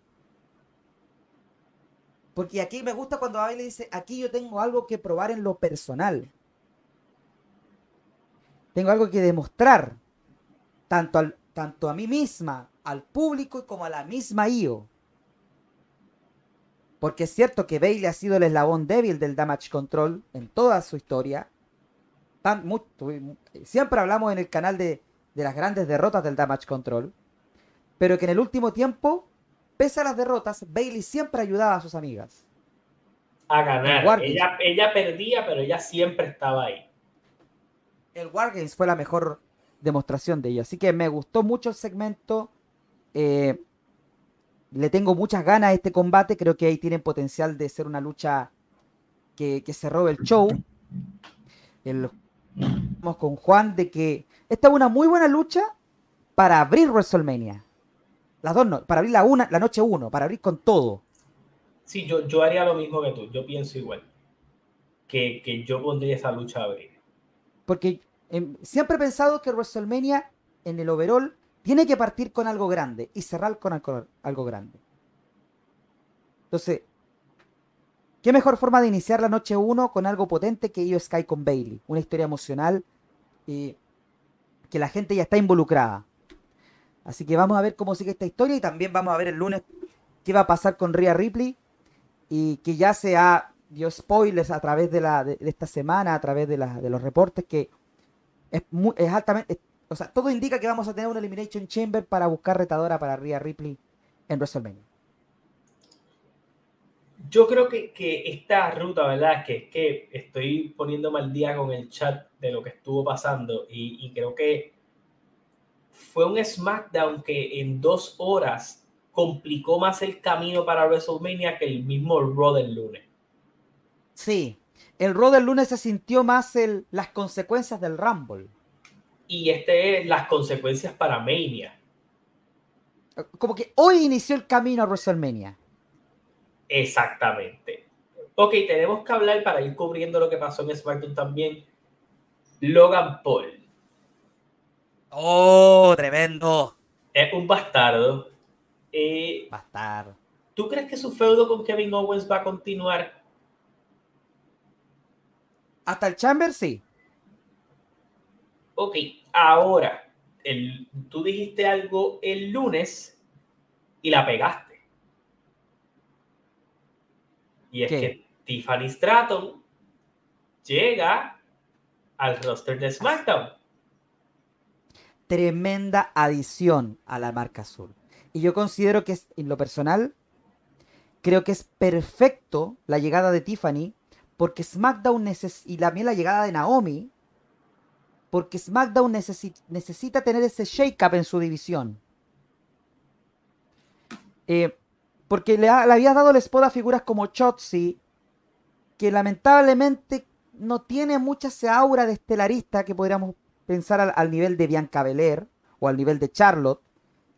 Porque aquí me gusta cuando Bailey dice: Aquí yo tengo algo que probar en lo personal. Tengo algo que demostrar tanto, al, tanto a mí misma, al público como a la misma IO. Porque es cierto que Bailey ha sido el eslabón débil del Damage Control en toda su historia. Siempre hablamos en el canal de, de las grandes derrotas del Damage Control. Pero que en el último tiempo, pese a las derrotas, Bailey siempre ayudaba a sus amigas. A ganar. Ella, ella perdía, pero ella siempre estaba ahí. El Wargames fue la mejor demostración de ello. Así que me gustó mucho el segmento. Eh, le tengo muchas ganas a este combate. Creo que ahí tienen potencial de ser una lucha que, se robe el show. El, con Juan de que esta es una muy buena lucha para abrir WrestleMania. Las dos no, para abrir la, una, la noche uno, para abrir con todo. Sí, yo, yo haría lo mismo que tú. Yo pienso igual. Que, que yo pondría esa lucha a abrir. Porque Em, siempre he pensado que WrestleMania en el overall tiene que partir con algo grande y cerrar con algo, grande. Entonces, ¿qué mejor forma de iniciar la noche 1 con algo potente que Io Sky con Bailey? Una historia emocional y que la gente ya está involucrada. Así que vamos a ver cómo sigue esta historia y también vamos a ver el lunes qué va a pasar con Rhea Ripley y que ya se ha dio spoilers a través de, la, de, esta semana, a través de, de los reportes que es, muy, es altamente. o sea, todo indica que vamos a tener una Elimination Chamber para buscar retadora para Rhea Ripley en WrestleMania. Yo creo que, que esta ruta, ¿verdad? Que, que estoy poniendo mal día con el chat de lo que estuvo pasando y, y creo que fue un SmackDown que en dos horas complicó más el camino para WrestleMania que el mismo Raw del lunes. Sí, el Raw del lunes se sintió más el, las consecuencias del Rumble. Y este es las consecuencias para Mania. Como que hoy inició el camino a WrestleMania. Exactamente. Ok, tenemos que hablar para ir cubriendo lo que pasó en SmackDown también. Logan Paul. Oh, tremendo. Es un bastardo. Eh, bastardo. ¿Tú crees que su feudo con Kevin Owens va a continuar? Hasta el Chamber sí. Ok, ahora, el, tú dijiste algo el lunes y la pegaste. Y es que Tiffany Stratton llega al roster de SmackDown. Tremenda adición a la marca azul. Y yo considero que es, en lo personal, creo que es perfecto la llegada de Tiffany porque SmackDown necesita, y también la llegada de Naomi, porque SmackDown necesita tener ese shake-up en su división. Eh, porque le, había dado el spot a figuras como Chotzi, que lamentablemente no tiene mucha esa aura de estelarista que podríamos pensar al, nivel de Bianca Belair o al nivel de Charlotte,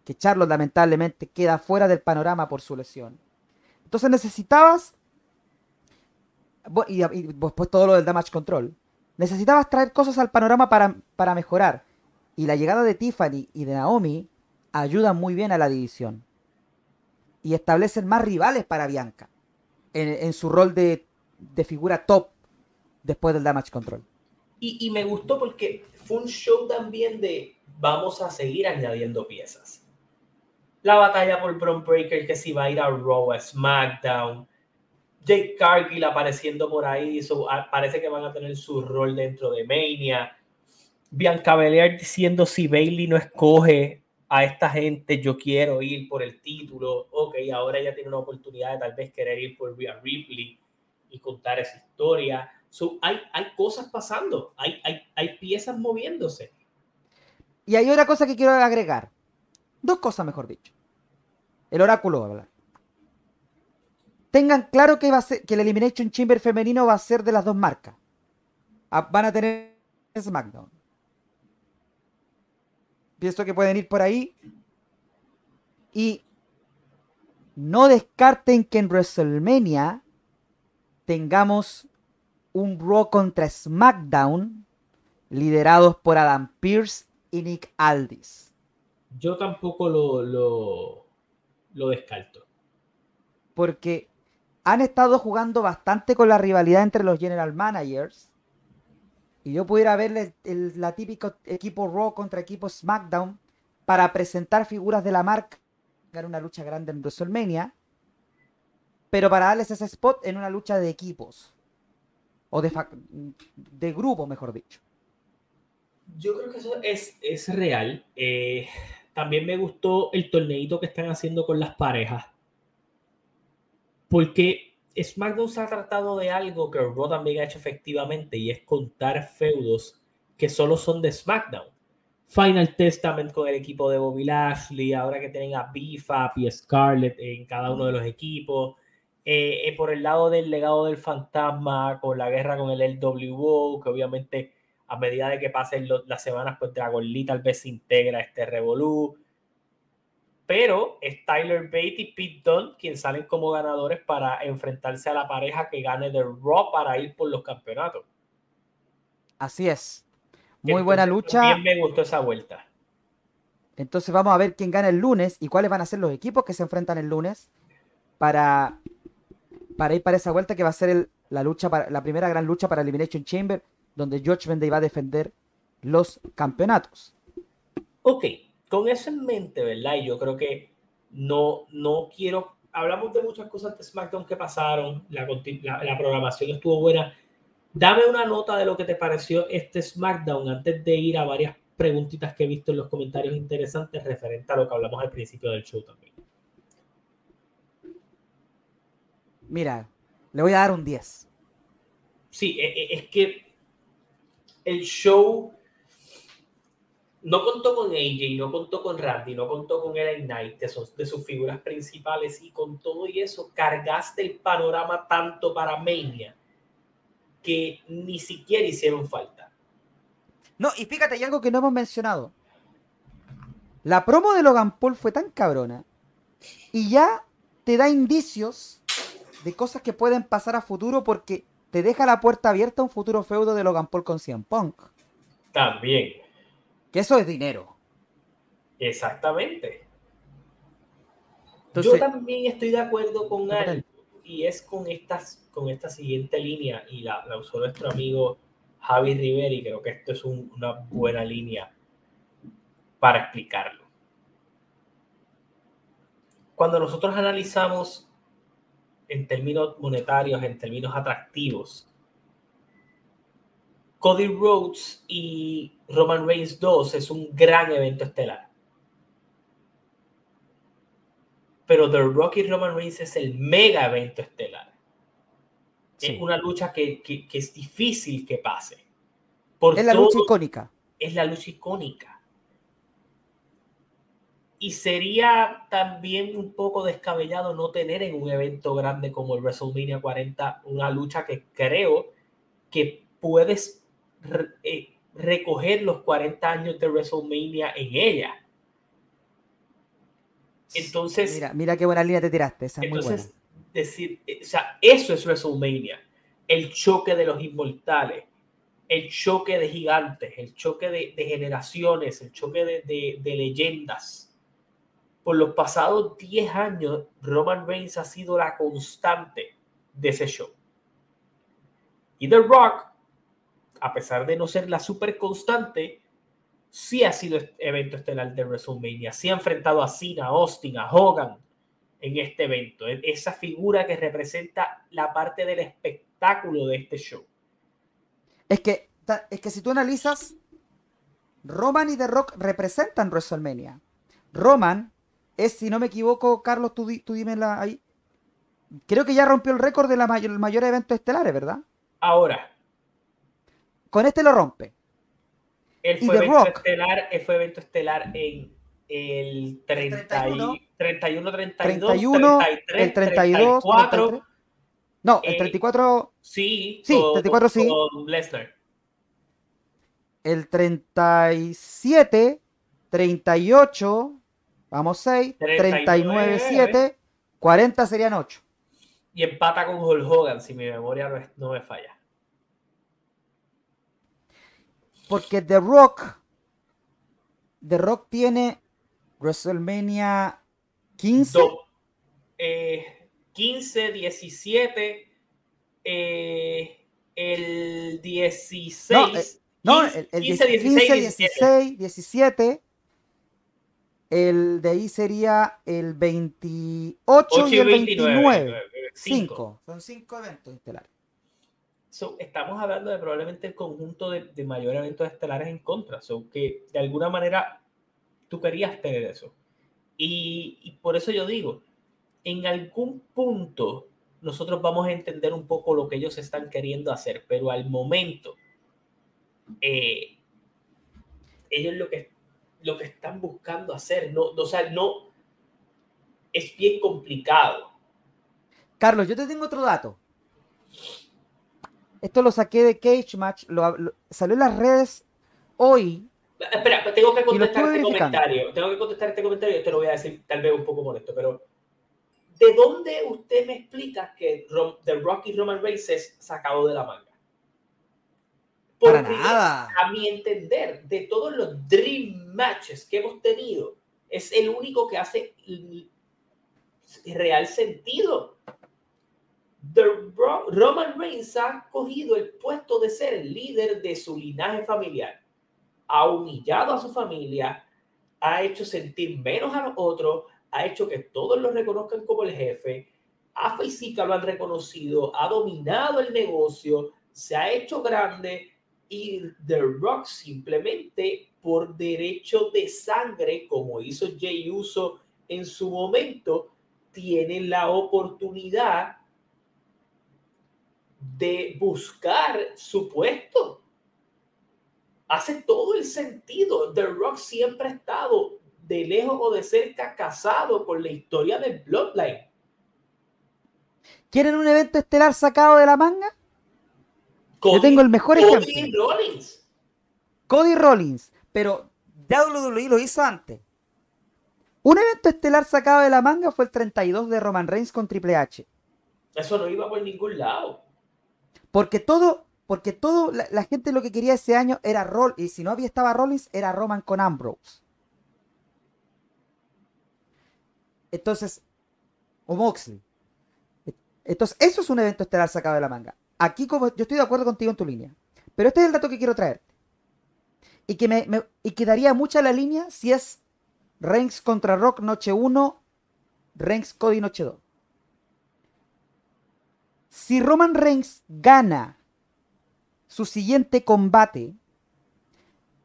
que Charlotte lamentablemente queda fuera del panorama por su lesión. Entonces necesitabas y, después todo lo del damage control. Necesitabas traer cosas al panorama para, para mejorar. Y la llegada de Tiffany y de Naomi ayudan muy bien a la división. Y establecen más rivales para Bianca en, su rol de, figura top después del damage control. Y, y, me gustó porque fue un show también de vamos a seguir añadiendo piezas. La batalla por Bron Breaker que si va a ir a Raw, a SmackDown, Jake Cargill apareciendo por ahí, parece que van a tener su rol dentro de Mania. Bianca Belair diciendo si Bailey no escoge a esta gente, yo quiero ir por el título. Ok, ahora ella tiene una oportunidad de tal vez querer ir por Rhea Ripley y contar esa historia. hay, hay cosas pasando, hay, hay, hay piezas moviéndose. Y hay otra cosa que quiero agregar. Dos cosas, mejor dicho. El oráculo habla. Tengan claro que, va a ser, que el Elimination Chamber femenino va a ser de las dos marcas. Ah, van a tener SmackDown. Pienso que pueden ir por ahí. Y no descarten que en WrestleMania tengamos un Raw contra SmackDown liderados por Adam Pierce y Nick Aldis. Yo tampoco lo, lo, lo descarto. Porque han estado jugando bastante con la rivalidad entre los general managers y yo pudiera verle el, la típico equipo Raw contra equipo SmackDown para presentar figuras de la marca en una lucha grande en WrestleMania, pero para darles ese spot en una lucha de equipos o de, de grupo, mejor dicho. Yo creo que eso es, es real. Eh, también me gustó el torneito que están haciendo con las parejas. Porque SmackDown se ha tratado de algo que Raw también ha hecho efectivamente y es contar feudos que solo son de SmackDown. Final Testament con el equipo de Bobby Lashley, ahora que tienen a Bifap y Scarlett en cada uno de los equipos. Eh, eh, por el lado del legado del fantasma, con la guerra con el LWO, que obviamente a medida de que pasen las semanas, pues Dragon Lee tal vez se integra este Revolú pero es Tyler Bate y Pete Dunne quien salen como ganadores para enfrentarse a la pareja que gane de Raw para ir por los campeonatos. Así es. Muy buena lucha. Bien me gustó esa vuelta. Entonces vamos a ver quién gana el lunes y cuáles van a ser los equipos que se enfrentan el lunes para, para ir para esa vuelta que va a ser la lucha para, la primera gran lucha para Elimination Chamber, donde George Day va a defender los campeonatos. Ok, con eso en mente, ¿verdad? Y yo creo que no, no quiero. Hablamos de muchas cosas de SmackDown que pasaron, la, la, programación estuvo buena. Dame una nota de lo que te pareció este SmackDown antes de ir a varias preguntitas que he visto en los comentarios interesantes referente a lo que hablamos al principio del show también. Mira, le voy a dar un 10. Sí, e, e, es que el show no contó con AJ, no contó con Randy, no contó con el Knight, de sus, de sus figuras principales, y con todo y eso cargaste el panorama tanto para Mania que ni siquiera hicieron falta. No, y fíjate, hay algo que no hemos mencionado. La promo de Logan Paul fue tan cabrona y ya te da indicios de cosas que pueden pasar a futuro porque te deja la puerta abierta a un futuro feudo de Logan Paul con CM Punk. También. Que eso es dinero. Exactamente. Yo también estoy de acuerdo con él y es con, estas, con esta siguiente línea y la, usó nuestro amigo Javi Rivera y creo que esto es una buena línea para explicarlo. Cuando nosotros analizamos en términos monetarios, en términos atractivos, Cody Rhodes y Roman Reigns 2 es un gran evento estelar. Pero The Rock y Roman Reigns es el mega evento estelar. Es una lucha que, es difícil que pase. es la lucha icónica. Es la lucha icónica. Y sería también un poco descabellado no tener en un evento grande como el WrestleMania 40 una lucha que creo que puedes eh, recoger los 40 años de WrestleMania en ella. Entonces. Mira, mira qué buena línea te tiraste. Esa entonces, decir, eh, o sea, eso es WrestleMania. El choque de los inmortales, el choque de gigantes, el choque de, generaciones, el choque de, de, leyendas. Por los pasados 10 años, Roman Reigns ha sido la constante de ese show. Y The Rock a pesar de no ser la super constante, sí ha sido evento estelar de WrestleMania. Sí ha enfrentado a Cena, a Austin, a Hogan. en este evento, e-, esa figura que representa la parte del espectáculo de este show. Es que, es que si tú analizas, Roman y The Rock representan WrestleMania. Roman es, si no me equivoco, Carlos, tú, tú dímela ahí. Creo que ya rompió el récord de la mayor, el mayor evento estelares, ¿verdad? Ahora. Con este lo rompe. Él fue, evento estelar, fue evento estelar en el 31, 31, 32, 31, 33, el 32, 34. No, el 34. Sí, sí, 34 sí. Lesnar. El 37, 38, vamos 6, 39, 7, 40 serían 8. Y empata con Hulk Hogan, si mi memoria no, no me falla. Porque The Rock, The Rock tiene WrestleMania 15. 15, 17, el 16. No, el, 15, 16, 16, 17. El de ahí sería el 28 y, el 29. 5. Son 5 eventos estelares. Estamos hablando de probablemente el conjunto de, de mayores eventos estelares en contra. So, que de alguna manera tú querías tener eso. Y, por eso yo digo, en algún punto nosotros vamos a entender un poco lo que ellos están queriendo hacer, pero al momento, eh, ellos lo que, lo que están buscando hacer, no, o sea, no, es bien complicado. Carlos, yo te tengo otro dato. Esto lo saqué de Cage Match, salió en las redes hoy, Espera, tengo que contestar este comentario. Tengo que contestar este comentario y te lo voy a decir tal vez un poco molesto, pero ¿de dónde usted me explica que The Rock y Roman Reigns es sacado de la manga? Porque Para nada. a mi entender, de todos los Dream Matches que hemos tenido, es el único que hace real sentido. The Roman Reigns ha cogido el puesto de ser el líder de su linaje familiar. Ha humillado a su familia, ha hecho sentir menos a los otros, ha hecho que todos lo reconozcan como el jefe, a Física lo han reconocido, ha dominado el negocio, se ha hecho grande y The Rock simplemente por derecho de sangre, como hizo Jay Uso en su momento, tiene la oportunidad de buscar su puesto hace todo el sentido. The Rock siempre ha estado de lejos o de cerca casado con la historia del Bloodline. ¿Quieren un evento estelar sacado de la manga? Yo tengo el mejor ejemplo. Cody Rollins. Cody Rollins. Pero WWE lo hizo antes. Un evento estelar sacado de la manga fue el 32 de Roman Reigns con Triple H. Eso no iba por ningún lado. Porque todo, porque todo, la, gente lo que quería ese año era Roll, y si no había estaba Rollins, era Roman con Ambrose. Entonces, o Moxley. Entonces, eso es un evento estelar sacado de la manga. Aquí, como yo estoy de acuerdo contigo en tu línea. Pero este es el dato que quiero traer. Y que, me, y quedaría mucha la línea si es Reigns contra Rock noche 1, Reigns Cody noche 2. Si Roman Reigns gana su siguiente combate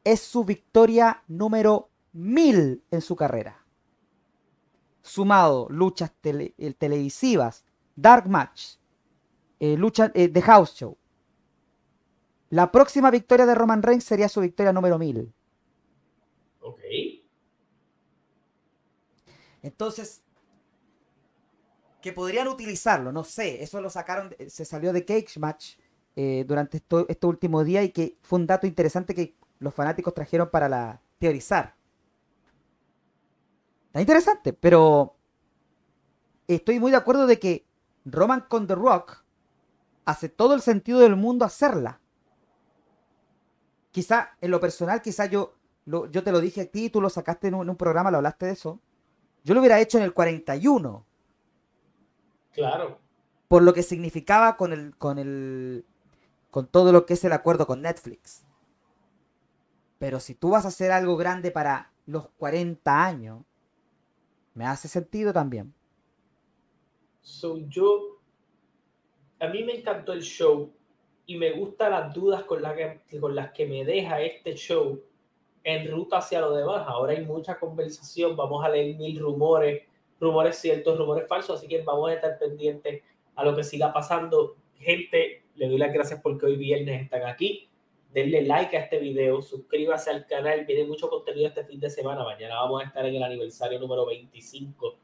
es su victoria número 1000 en su carrera. Sumado luchas eh, televisivas, Dark Match, eh, lucha de eh, House Show. La próxima victoria de Roman Reigns sería su victoria número 1000. Ok. Entonces, que podrían utilizarlo, no sé, eso lo sacaron, se salió de Cage Match eh, durante esto, este último día y que fue un dato interesante que los fanáticos trajeron para la teorizar. Está interesante, pero estoy muy de acuerdo de que Roman con The Rock hace todo el sentido del mundo hacerla. Quizá en lo personal, quizá yo, yo te lo dije a ti, tú lo sacaste en un, en un programa, lo hablaste de eso. Yo lo hubiera hecho en el 41. Claro. Por lo que significaba con el, con el, con todo lo que es el acuerdo con Netflix. Pero si tú vas a hacer algo grande para los 40 años, me hace sentido también. So, yo, a mí me encantó el show y me gustan las dudas con, que, con las que me deja este show en ruta hacia lo demás. Ahora hay mucha conversación, vamos a leer mil rumores, rumores ciertos, rumores falsos, así que vamos a estar pendientes a lo que siga pasando. Gente, le doy las gracias porque hoy viernes están aquí. Denle like a este video, suscríbase al canal, viene mucho contenido este fin de semana. Mañana vamos a estar en el aniversario número 25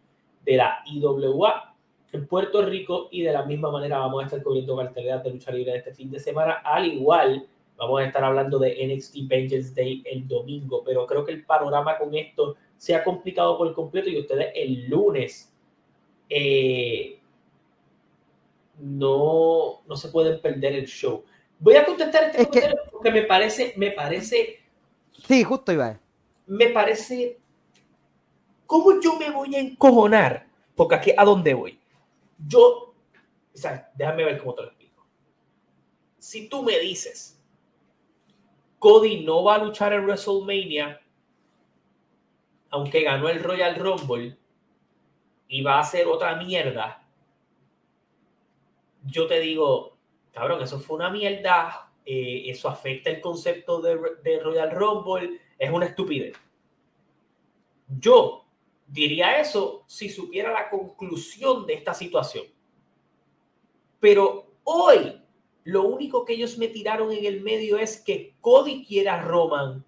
de la IWA en Puerto Rico y de la misma manera vamos a estar cubriendo cartelera de lucha libre este fin de semana. Al igual, vamos a estar hablando de NXT Vengeance Day el domingo, pero creo que el panorama con esto se ha complicado por completo y ustedes el lunes eh, no, no se pueden perder el show. Voy a contestar este comentario porque me parece, me parece. Sí, justo iba. Me parece. ¿Cómo yo me voy a encojonar? Porque aquí, ¿a dónde voy? Yo, o sea, déjame ver cómo te lo explico. Si tú me dices, Cody no va a luchar en WrestleMania, aunque ganó el Royal Rumble, y va a hacer otra mierda, yo te digo, cabrón, eso fue una mierda, eh, eso afecta el concepto de, de Royal Rumble, es una estupidez. Yo diría eso si supiera la conclusión de esta situación. Pero hoy lo único que ellos me tiraron en el medio es que Cody quiera a Roman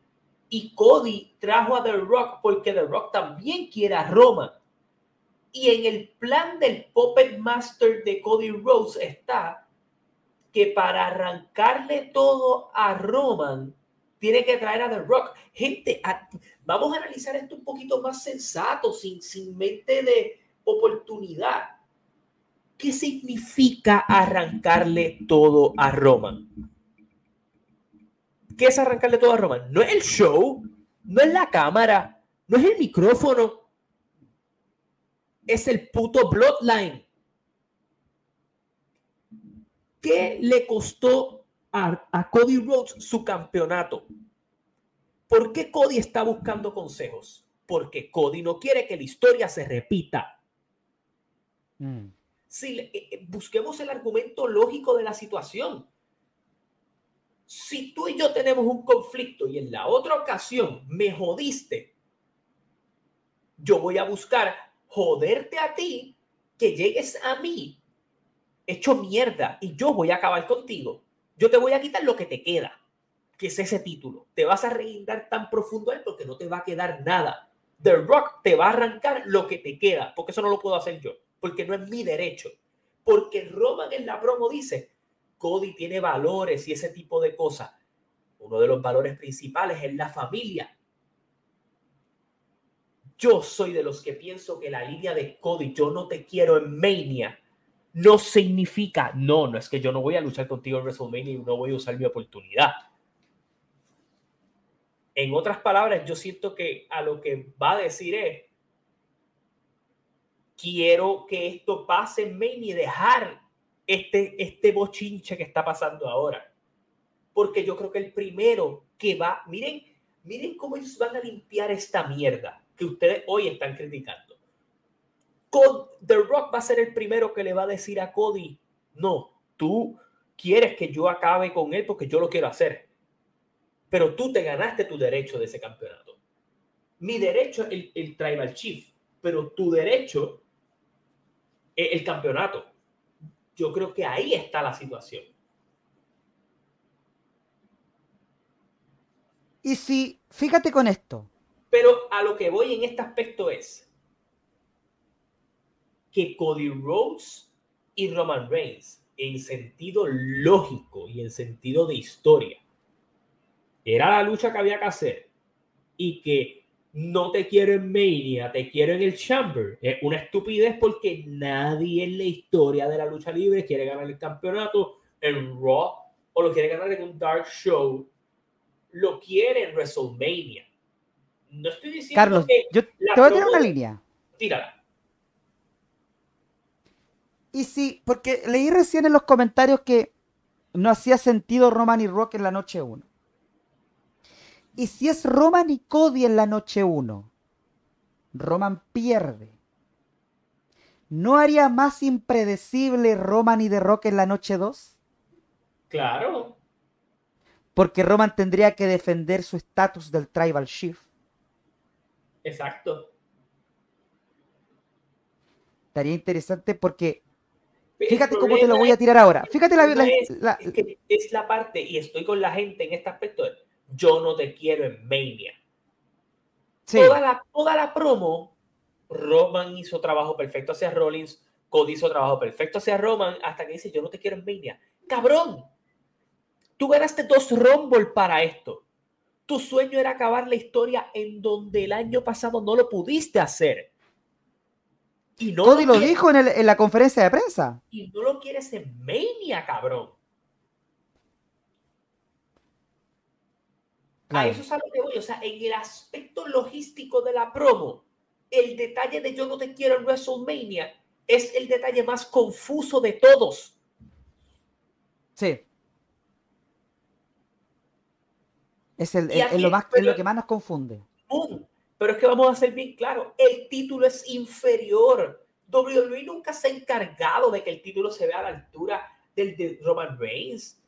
y Cody trajo a The Rock porque The Rock también quiere a Roman. Y en el plan del Puppet Master de Cody Rhodes está que para arrancarle todo a Roman tiene que traer a The Rock. Gente, vamos a analizar esto un poquito más sensato, sin, sin mente de oportunidad. ¿Qué significa arrancarle todo a Roman? ¿Qué es arrancarle todo a Roman? No es el show, no es la cámara, no es el micrófono, es el puto Bloodline. ¿Qué le costó a, Cody Rhodes su campeonato? ¿Por qué Cody está buscando consejos? Porque Cody no quiere que la historia se repita. Mm si eh, eh, busquemos el argumento lógico de la situación. Si tú y yo tenemos un conflicto y en la otra ocasión me jodiste, yo voy a buscar joderte a ti, que llegues a mí hecho mierda y yo voy a acabar contigo. Yo te voy a quitar lo que te queda, que es ese título. Te vas a reindar tan profundo él porque no te va a quedar nada. The Rock te va a arrancar lo que te queda, porque eso no lo puedo hacer yo porque no es mi derecho. Porque Roman en la promo dice, Cody tiene valores y ese tipo de cosas. Uno de los valores principales es la familia. Yo soy de los que pienso que la línea de Cody, yo no te quiero en Mania, no significa, no, no es que yo no voy a luchar contigo en WrestleMania y no voy a usar mi oportunidad. En otras palabras, yo siento que a lo que va a decir es, quiero que esto pase en Maine y dejar este, este bochinche que está pasando ahora. Porque yo creo que el primero que va, miren, miren cómo ellos van a limpiar esta mierda que ustedes hoy están criticando. The Rock va a ser el primero que le va a decir a Cody, no, tú quieres que yo acabe con él porque yo lo quiero hacer. Pero tú te ganaste tu derecho de ese campeonato. Mi derecho es el, el Tribal Chief, pero tu derecho el campeonato. Yo creo que ahí está la situación. Y si, fíjate con esto. Pero a lo que voy en este aspecto es que Cody Rhodes y Roman Reigns, en sentido lógico y en sentido de historia, era la lucha que había que hacer y que no te quiero en Mania, te quiero en el Chamber. Es una estupidez porque nadie en la historia de la lucha libre quiere ganar el campeonato en Raw o lo quiere ganar en un Dark Show. Lo quiere en WrestleMania. No estoy diciendo Carlos, que yo te voy a tirar una línea. Tírala. Y sí, porque leí recién en los comentarios que no hacía sentido Roman y Rock en la noche 1. Y si es Roman y Cody en la noche 1, Roman pierde. ¿no haría más impredecible Roman y The Rock en la noche 2? Claro. Porque Roman tendría que defender su estatus del Tribal Chief. Exacto. Estaría interesante porque Fíjate cómo te lo voy a tirar ahora. Fíjate la, es, es la parte, y estoy con la gente en este aspecto, yo no te quiero en Mania. Toda, la, toda la promo, Roman hizo trabajo perfecto hacia Rollins, Cody hizo trabajo perfecto hacia Roman, hasta que dice, yo no te quiero en Mania. Cabrón, tú ganaste dos Rumble para esto. Tu sueño era acabar la historia en donde el año pasado no lo pudiste hacer. Y no Cody lo, dijo en, en, la conferencia de prensa. Y no lo quieres en Mania, cabrón. A eso es a lo que voy. O sea, en el aspecto logístico de la promo, el detalle de yo no te quiero en WrestleMania es el detalle más confuso de todos. Sí. Es, el, lo, más, lo que más nos confunde. Pero es que vamos a ser bien claros, el título es inferior. WWE nunca se ha encargado de que el título se vea a la altura del de Roman Reigns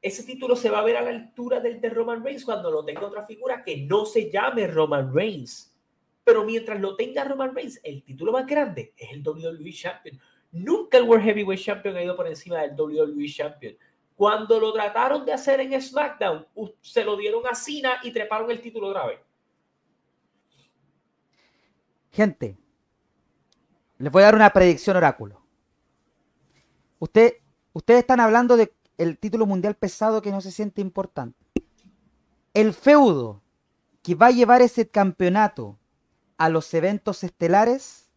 ese título se va a ver a la altura del de Roman Reigns cuando lo tenga otra figura que no se llame Roman Reigns. Pero mientras lo tenga Roman Reigns, el título más grande es el WWE Champion. Nunca el World Heavyweight Champion ha ido por encima del WWE Champion. Cuando lo trataron de hacer en SmackDown, se lo dieron a Cena y treparon el título otra vez. Gente, les voy a dar una predicción oráculo. Usted, ustedes están hablando de el título mundial pesado que no se siente importante. El feudo que va a llevar ese campeonato a los eventos estelares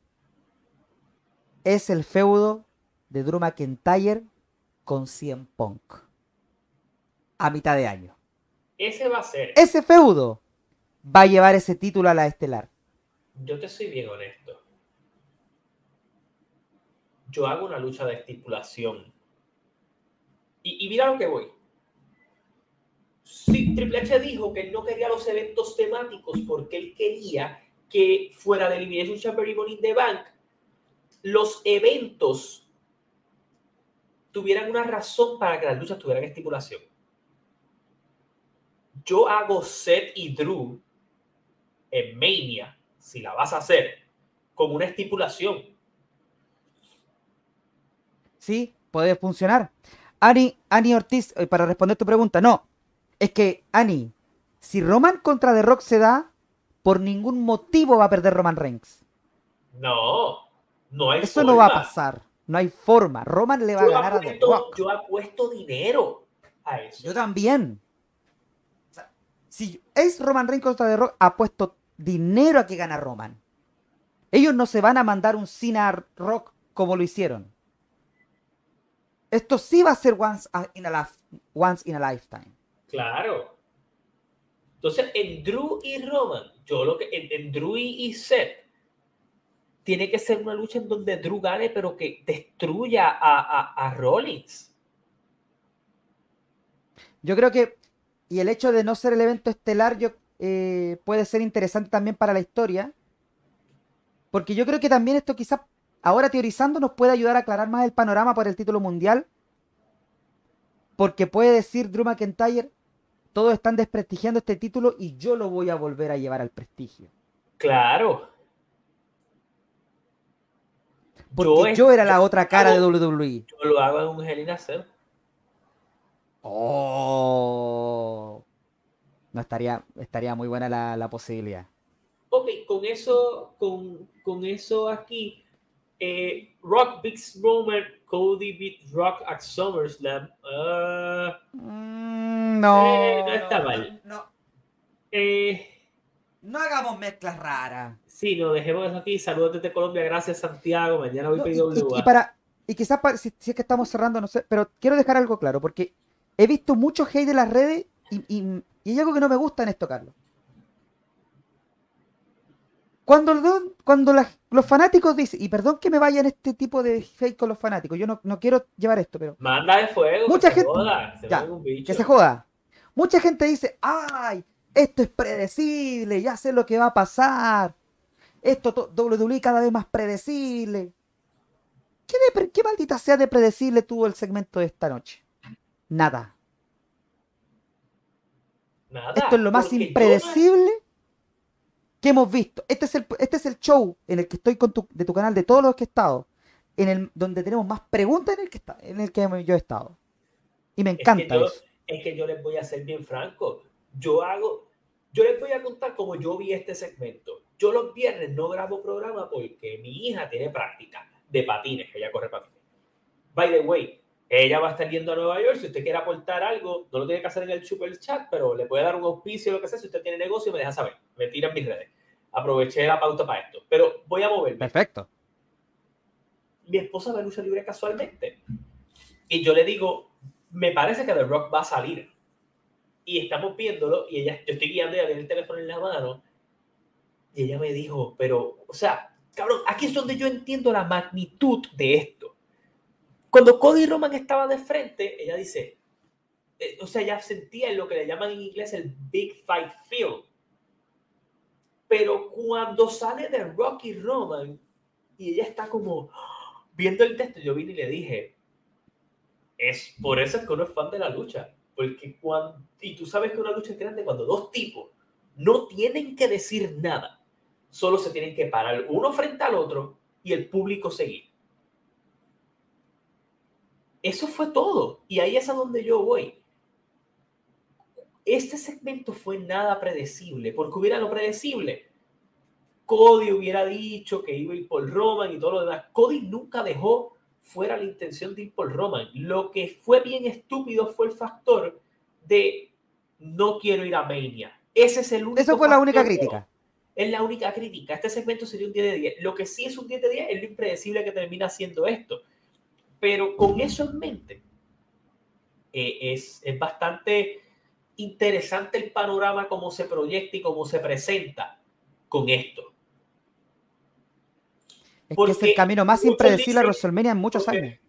es el feudo de Drew McIntyre con CM Punk a mitad de año. Ese va a ser. Ese feudo va a llevar ese título a la estelar. Yo te soy bien honesto. Yo hago una lucha de estipulación y, mira lo que voy. Sí, Triple H dijo que él no quería los eventos temáticos porque él quería que fuera de Elimination Chamber y Money in the Bank, los eventos tuvieran una razón para que las luchas tuvieran estipulación. Yo hago Seth y Drew en Mania, si la vas a hacer, con una estipulación. Sí, puede funcionar. Ani, Ani Ortiz, eh, para responder tu pregunta, no. Es que, Ani, si Roman contra The Rock se da, por ningún motivo va a perder Roman Reigns. No, no hay Eso no va a pasar. No hay forma. Roman le va a ganar a The Rock. Yo apuesto dinero a eso. Yo también. si es Roman Reigns contra The Rock, apuesto dinero a que gana Roman. Ellos no se van a mandar un Cena Rock como lo hicieron. Esto sí va a ser once in a, once in a lifetime. Claro. Entonces, en Drew y Roman, yo lo que en, Drew y Seth, tiene que ser una lucha en donde Drew gane, pero que destruya a, a, Rollins. Yo creo que, y el hecho de no ser el evento estelar, yo, eh, puede ser interesante también para la historia. Porque yo creo que también esto quizás ahora teorizando nos puede ayudar a aclarar más el panorama por el título mundial. Porque puede decir Drew McIntyre, todos están desprestigiando este título y yo lo voy a volver a llevar al prestigio. Claro. Porque yo, era la otra cara de WWE. Yo lo hago en un Hell in Oh. No estaría, estaría muy buena la, posibilidad. Ok, con eso, con, con eso aquí, eh, Rock beats Roman, Cody beat Rock at SummerSlam. Uh, no, eh, no está mal. No. Eh, no hagamos mezclas raras. Sí, no, dejemos eso aquí. Saludos desde Colombia. Gracias, Santiago. Mañana voy a pedir y, y, para, y quizás si, es que estamos cerrando, no sé, pero quiero dejar algo claro, porque he visto mucho hate de las redes y, y, y hay algo que no me gusta en esto, Carlos. Cuando, cuando los fanáticos dicen, y perdón que me vayan este tipo de fake con los fanáticos, yo no, quiero llevar esto, pero. Manda de fuego, mucha que gente, se joda, que se joda. Mucha gente dice, ay, esto es predecible, ya sé lo que va a pasar. Esto WWE cada vez más predecible. ¿Qué, maldita sea de predecible tuvo el segmento de esta noche? Nada. Nada. Esto es lo más impredecible que hemos visto. Este es el, este es el show en el que estoy con tu, de tu canal, de todos los que he estado, en el donde tenemos más preguntas en el que, está, en el que yo he estado. Y me encanta es Es que yo les voy a ser bien franco. Yo hago, yo les voy a contar cómo yo vi este segmento. Yo los viernes no grabo programa porque mi hija tiene práctica de patines, ella corre patines. By the way, ella va a estar yendo a Nueva York. Si usted quiere aportar algo, no lo tiene que hacer en el super chat, pero le puede dar un auspicio o lo que sea. Si usted tiene negocio, me deja saber. Me tira en mis redes. Aproveché la pauta para esto. Pero voy a moverme. Perfecto. Mi esposa ve lucha libre casualmente. Y yo le digo, me parece que The Rock va a salir. Y estamos viéndolo. Y ella, yo estoy guiando, ella tiene el teléfono en la mano. Y ella me dijo, pero, o sea, Cabrón, aquí es donde yo entiendo la magnitud de esto. Cuando Cody Roman estaba de frente, ella dice, eh, o sea, ya sentía lo que le llaman en inglés el Big Fight Feel. Pero cuando sale de Rocky Roman y ella está como viendo el texto, yo vine y le dije, es por eso que uno es fan de la lucha. Porque cuando, y tú sabes que una lucha es grande cuando dos tipos no tienen que decir nada solo se tienen que parar uno frente al otro y el público seguir. Eso fue todo. Y ahí es a donde yo voy. Este segmento fue nada predecible, porque hubiera lo predecible. Cody hubiera dicho que iba a ir por Roman y todo lo demás. Cody nunca dejó fuera la intención de ir por Roman. Lo que fue bien estúpido fue el factor de no quiero ir a Mania. Ese es el único. Eso fue la única crítica. Es la única crítica. Este segmento sería un 10 de 10. Lo que sí es un 10 de 10 es lo impredecible que termina siendo esto. Pero con eso en mente, eh, es, es bastante interesante el panorama, cómo se proyecta y cómo se presenta con esto. Es que es el camino más impredecible a WrestleMania en muchos años.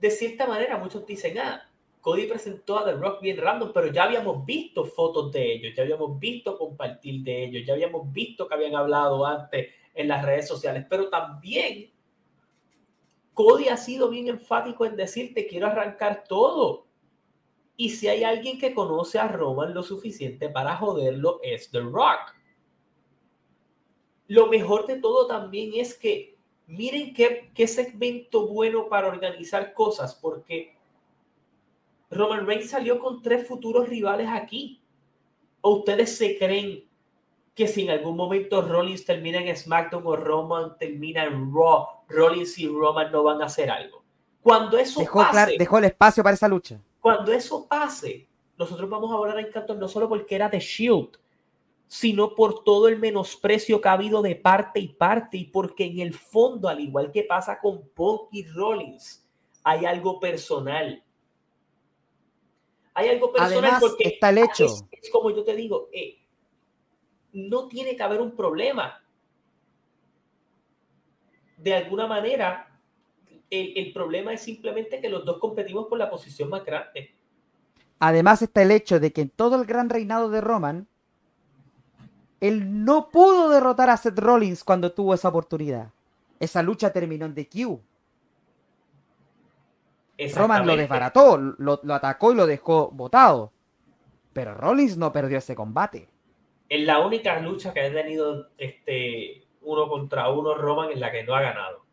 De cierta manera, muchos dicen, ah, Cody presentó a The Rock bien random, pero ya habíamos visto fotos de ellos, ya habíamos visto compartir de ellos, ya habíamos visto que habían hablado antes en las redes sociales, pero también Cody ha sido bien enfático en decirte quiero arrancar todo. Y si hay alguien que conoce a Roman lo suficiente para joderlo es The Rock. Lo mejor de todo también es que miren qué, qué segmento bueno para organizar cosas, porque Roman Reigns salió con tres futuros rivales aquí. ¿O ustedes se creen que si en algún momento Rollins termina en SmackDown o Roman termina en Raw, Rollins y Roman no van a hacer algo? Cuando eso dejó, pase, dejó el espacio para esa lucha. Cuando eso pase, nosotros vamos a hablar en Canton no solo porque era de Shield, sino por todo el menosprecio que ha habido de parte y parte y porque en el fondo, al igual que pasa con Punk y Rollins, hay algo personal hay algo personal porque está el hecho. Es, como yo te digo, eh, no tiene que haber un problema. De alguna manera, el, problema es simplemente que los dos competimos por la posición más grande. Además está el hecho de que en todo el gran reinado de Roman, él no pudo derrotar a Seth Rollins cuando tuvo esa oportunidad. Esa lucha terminó en DQ. Roman lo desbarató, lo, atacó y lo dejó botado. Pero Rollins no perdió ese combate. Es la única lucha que ha tenido este uno contra uno Roman en la que no ha ganado.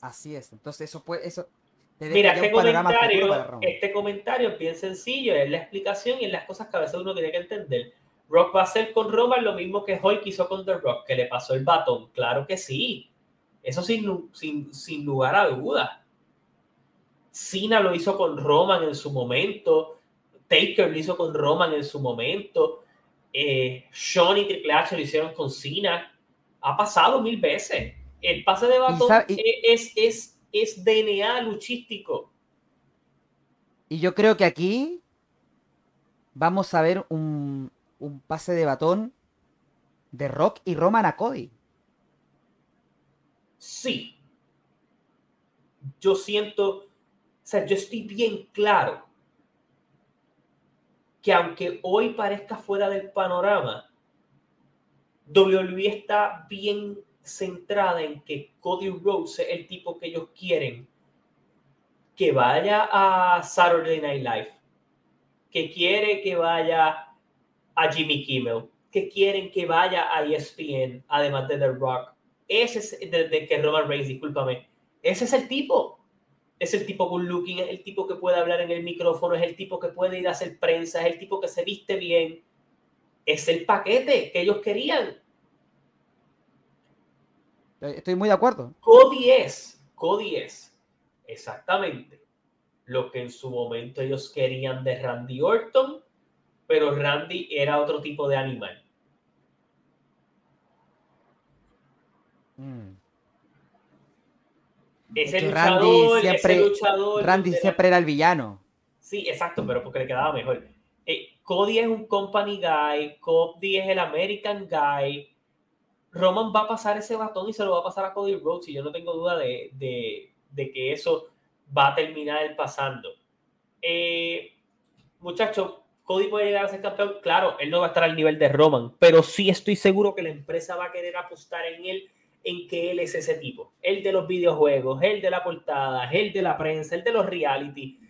Así es. Entonces eso puede, eso. Mira, este comentario, este comentario es bien sencillo, es la explicación y es las cosas que a veces uno tiene que entender. Rock va a hacer con Roman lo mismo que Hulk hizo con The Rock, que le pasó el batón. Claro que sí. Eso sin, sin, sin lugar a dudas. Cena lo hizo con Roman en su momento, Taker lo hizo con Roman en su momento, eh, Sean y Triple H lo hicieron con Cena. Ha pasado mil veces. El pase de batón es, es, es DNA luchístico. Y yo creo que aquí vamos a ver un, un pase de batón de Rock y Roman a Cody. Sí. Yo siento sea, yo estoy bien claro que aunque hoy parezca fuera del panorama, WWE está bien centrada en que Cody Rhodes es el tipo que ellos quieren que vaya a Saturday Night Live, que quiere que vaya a Jimmy Kimmel, que quieren que vaya a ESPN, además de The Rock. Ese es de, que Roman Reigns, discúlpame. Ese es el tipo. Es el tipo con looking, es el tipo que puede hablar en el micrófono, es el tipo que puede ir a hacer prensa, es el tipo que se viste bien. Es el paquete que ellos querían. Estoy muy de acuerdo. Cody es, Cody es exactamente lo que en su momento ellos querían de Randy Orton, pero Randy era otro tipo de animal. Mm. Ese luchador, siempre, ese luchador. Randy siempre era el villano. Sí, exacto, pero porque le quedaba mejor. Eh, Cody es un company guy, Cody es el American guy, Roman va a pasar ese batón y se lo va a pasar a Cody Rhodes y yo no tengo duda de, que eso va a terminar pasando. Eh, muchachos, Cody puede llegar a ser campeón. Claro, él no va a estar al nivel de Roman, pero sí estoy seguro que la empresa va a querer apostar en él, en que él es ese tipo. El de los videojuegos, el de la portada, el de la prensa, el de los reality.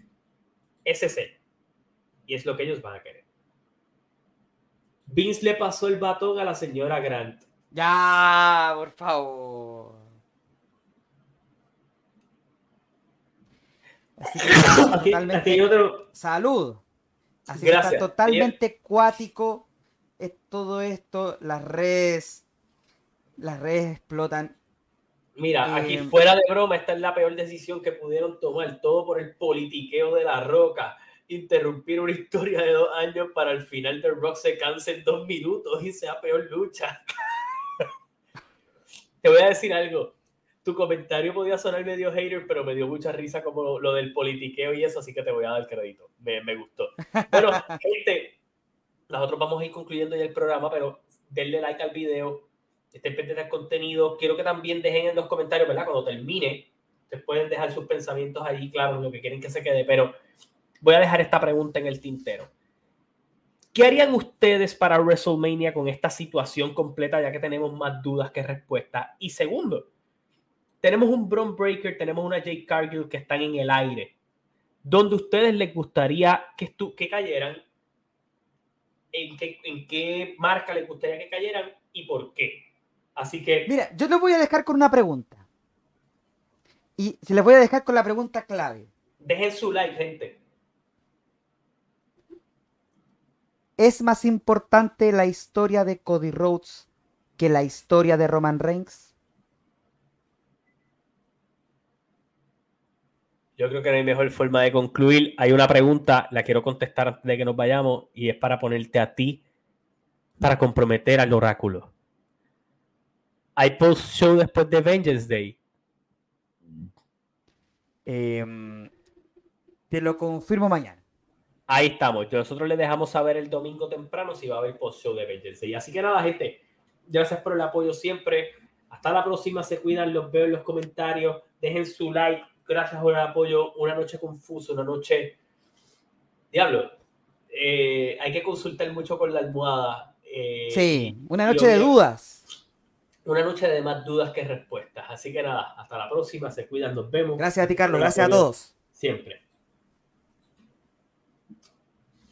Ese es él. Y es lo que ellos van a querer. Vince le pasó el batón a la señora Grant. Ya, por favor. Así que totalmente... Salud. Así que está totalmente cuático es todo esto, las redes, las redes explotan. Mira, aquí eh, fuera de broma, esta es la peor decisión que pudieron tomar, todo por el politiqueo de la roca. Interrumpir una historia de dos años para el final del Rock se canse en dos minutos y sea peor lucha. Te voy a decir algo. Tu comentario podía sonar medio hater, pero me dio mucha risa como lo del politiqueo y eso, así que te voy a dar crédito. Me, me gustó. Bueno, [LAUGHS] gente, nosotros vamos a ir concluyendo ya el programa, pero denle like al video, estén pendientes del contenido. Quiero que también dejen en los comentarios, ¿verdad? Cuando termine, ustedes pueden dejar sus pensamientos ahí, claro, lo que quieren que se quede, pero voy a dejar esta pregunta en el tintero. ¿Qué harían ustedes para WrestleMania con esta situación completa, ya que tenemos más dudas que respuestas? Y segundo, tenemos un Bron Breaker, tenemos una Jake Cargill que están en el aire. ¿Dónde ustedes les gustaría que, que cayeran? ¿En qué, ¿En qué marca les gustaría que cayeran y por qué? Así que. Mira, yo les voy a dejar con una pregunta. Y se les voy a dejar con la pregunta clave. Dejen su like, gente. ¿Es más importante la historia de Cody Rhodes que la historia de Roman Reigns? Yo creo que no hay mejor forma de concluir. Hay una pregunta, la quiero contestar antes de que nos vayamos, y es para ponerte a ti, para comprometer al oráculo. ¿Hay post-show después de Vengeance Day? Em, te lo confirmo mañana. Ahí estamos. Nosotros les dejamos saber el domingo temprano si va a haber post-show de Vengeance. Y así que nada, gente. Gracias por el apoyo siempre. Hasta la próxima. Se cuidan. Los veo en los comentarios. Dejen su like. Gracias por el apoyo. Una noche confusa, una noche. Diablo. Eh, hay que consultar mucho con la almohada. Eh, sí, una noche de dudas. Una noche de más dudas que respuestas. Así que nada, hasta la próxima. Se cuidan. Nos vemos. Gracias a ti, Carlos. Gracias a todos. Siempre.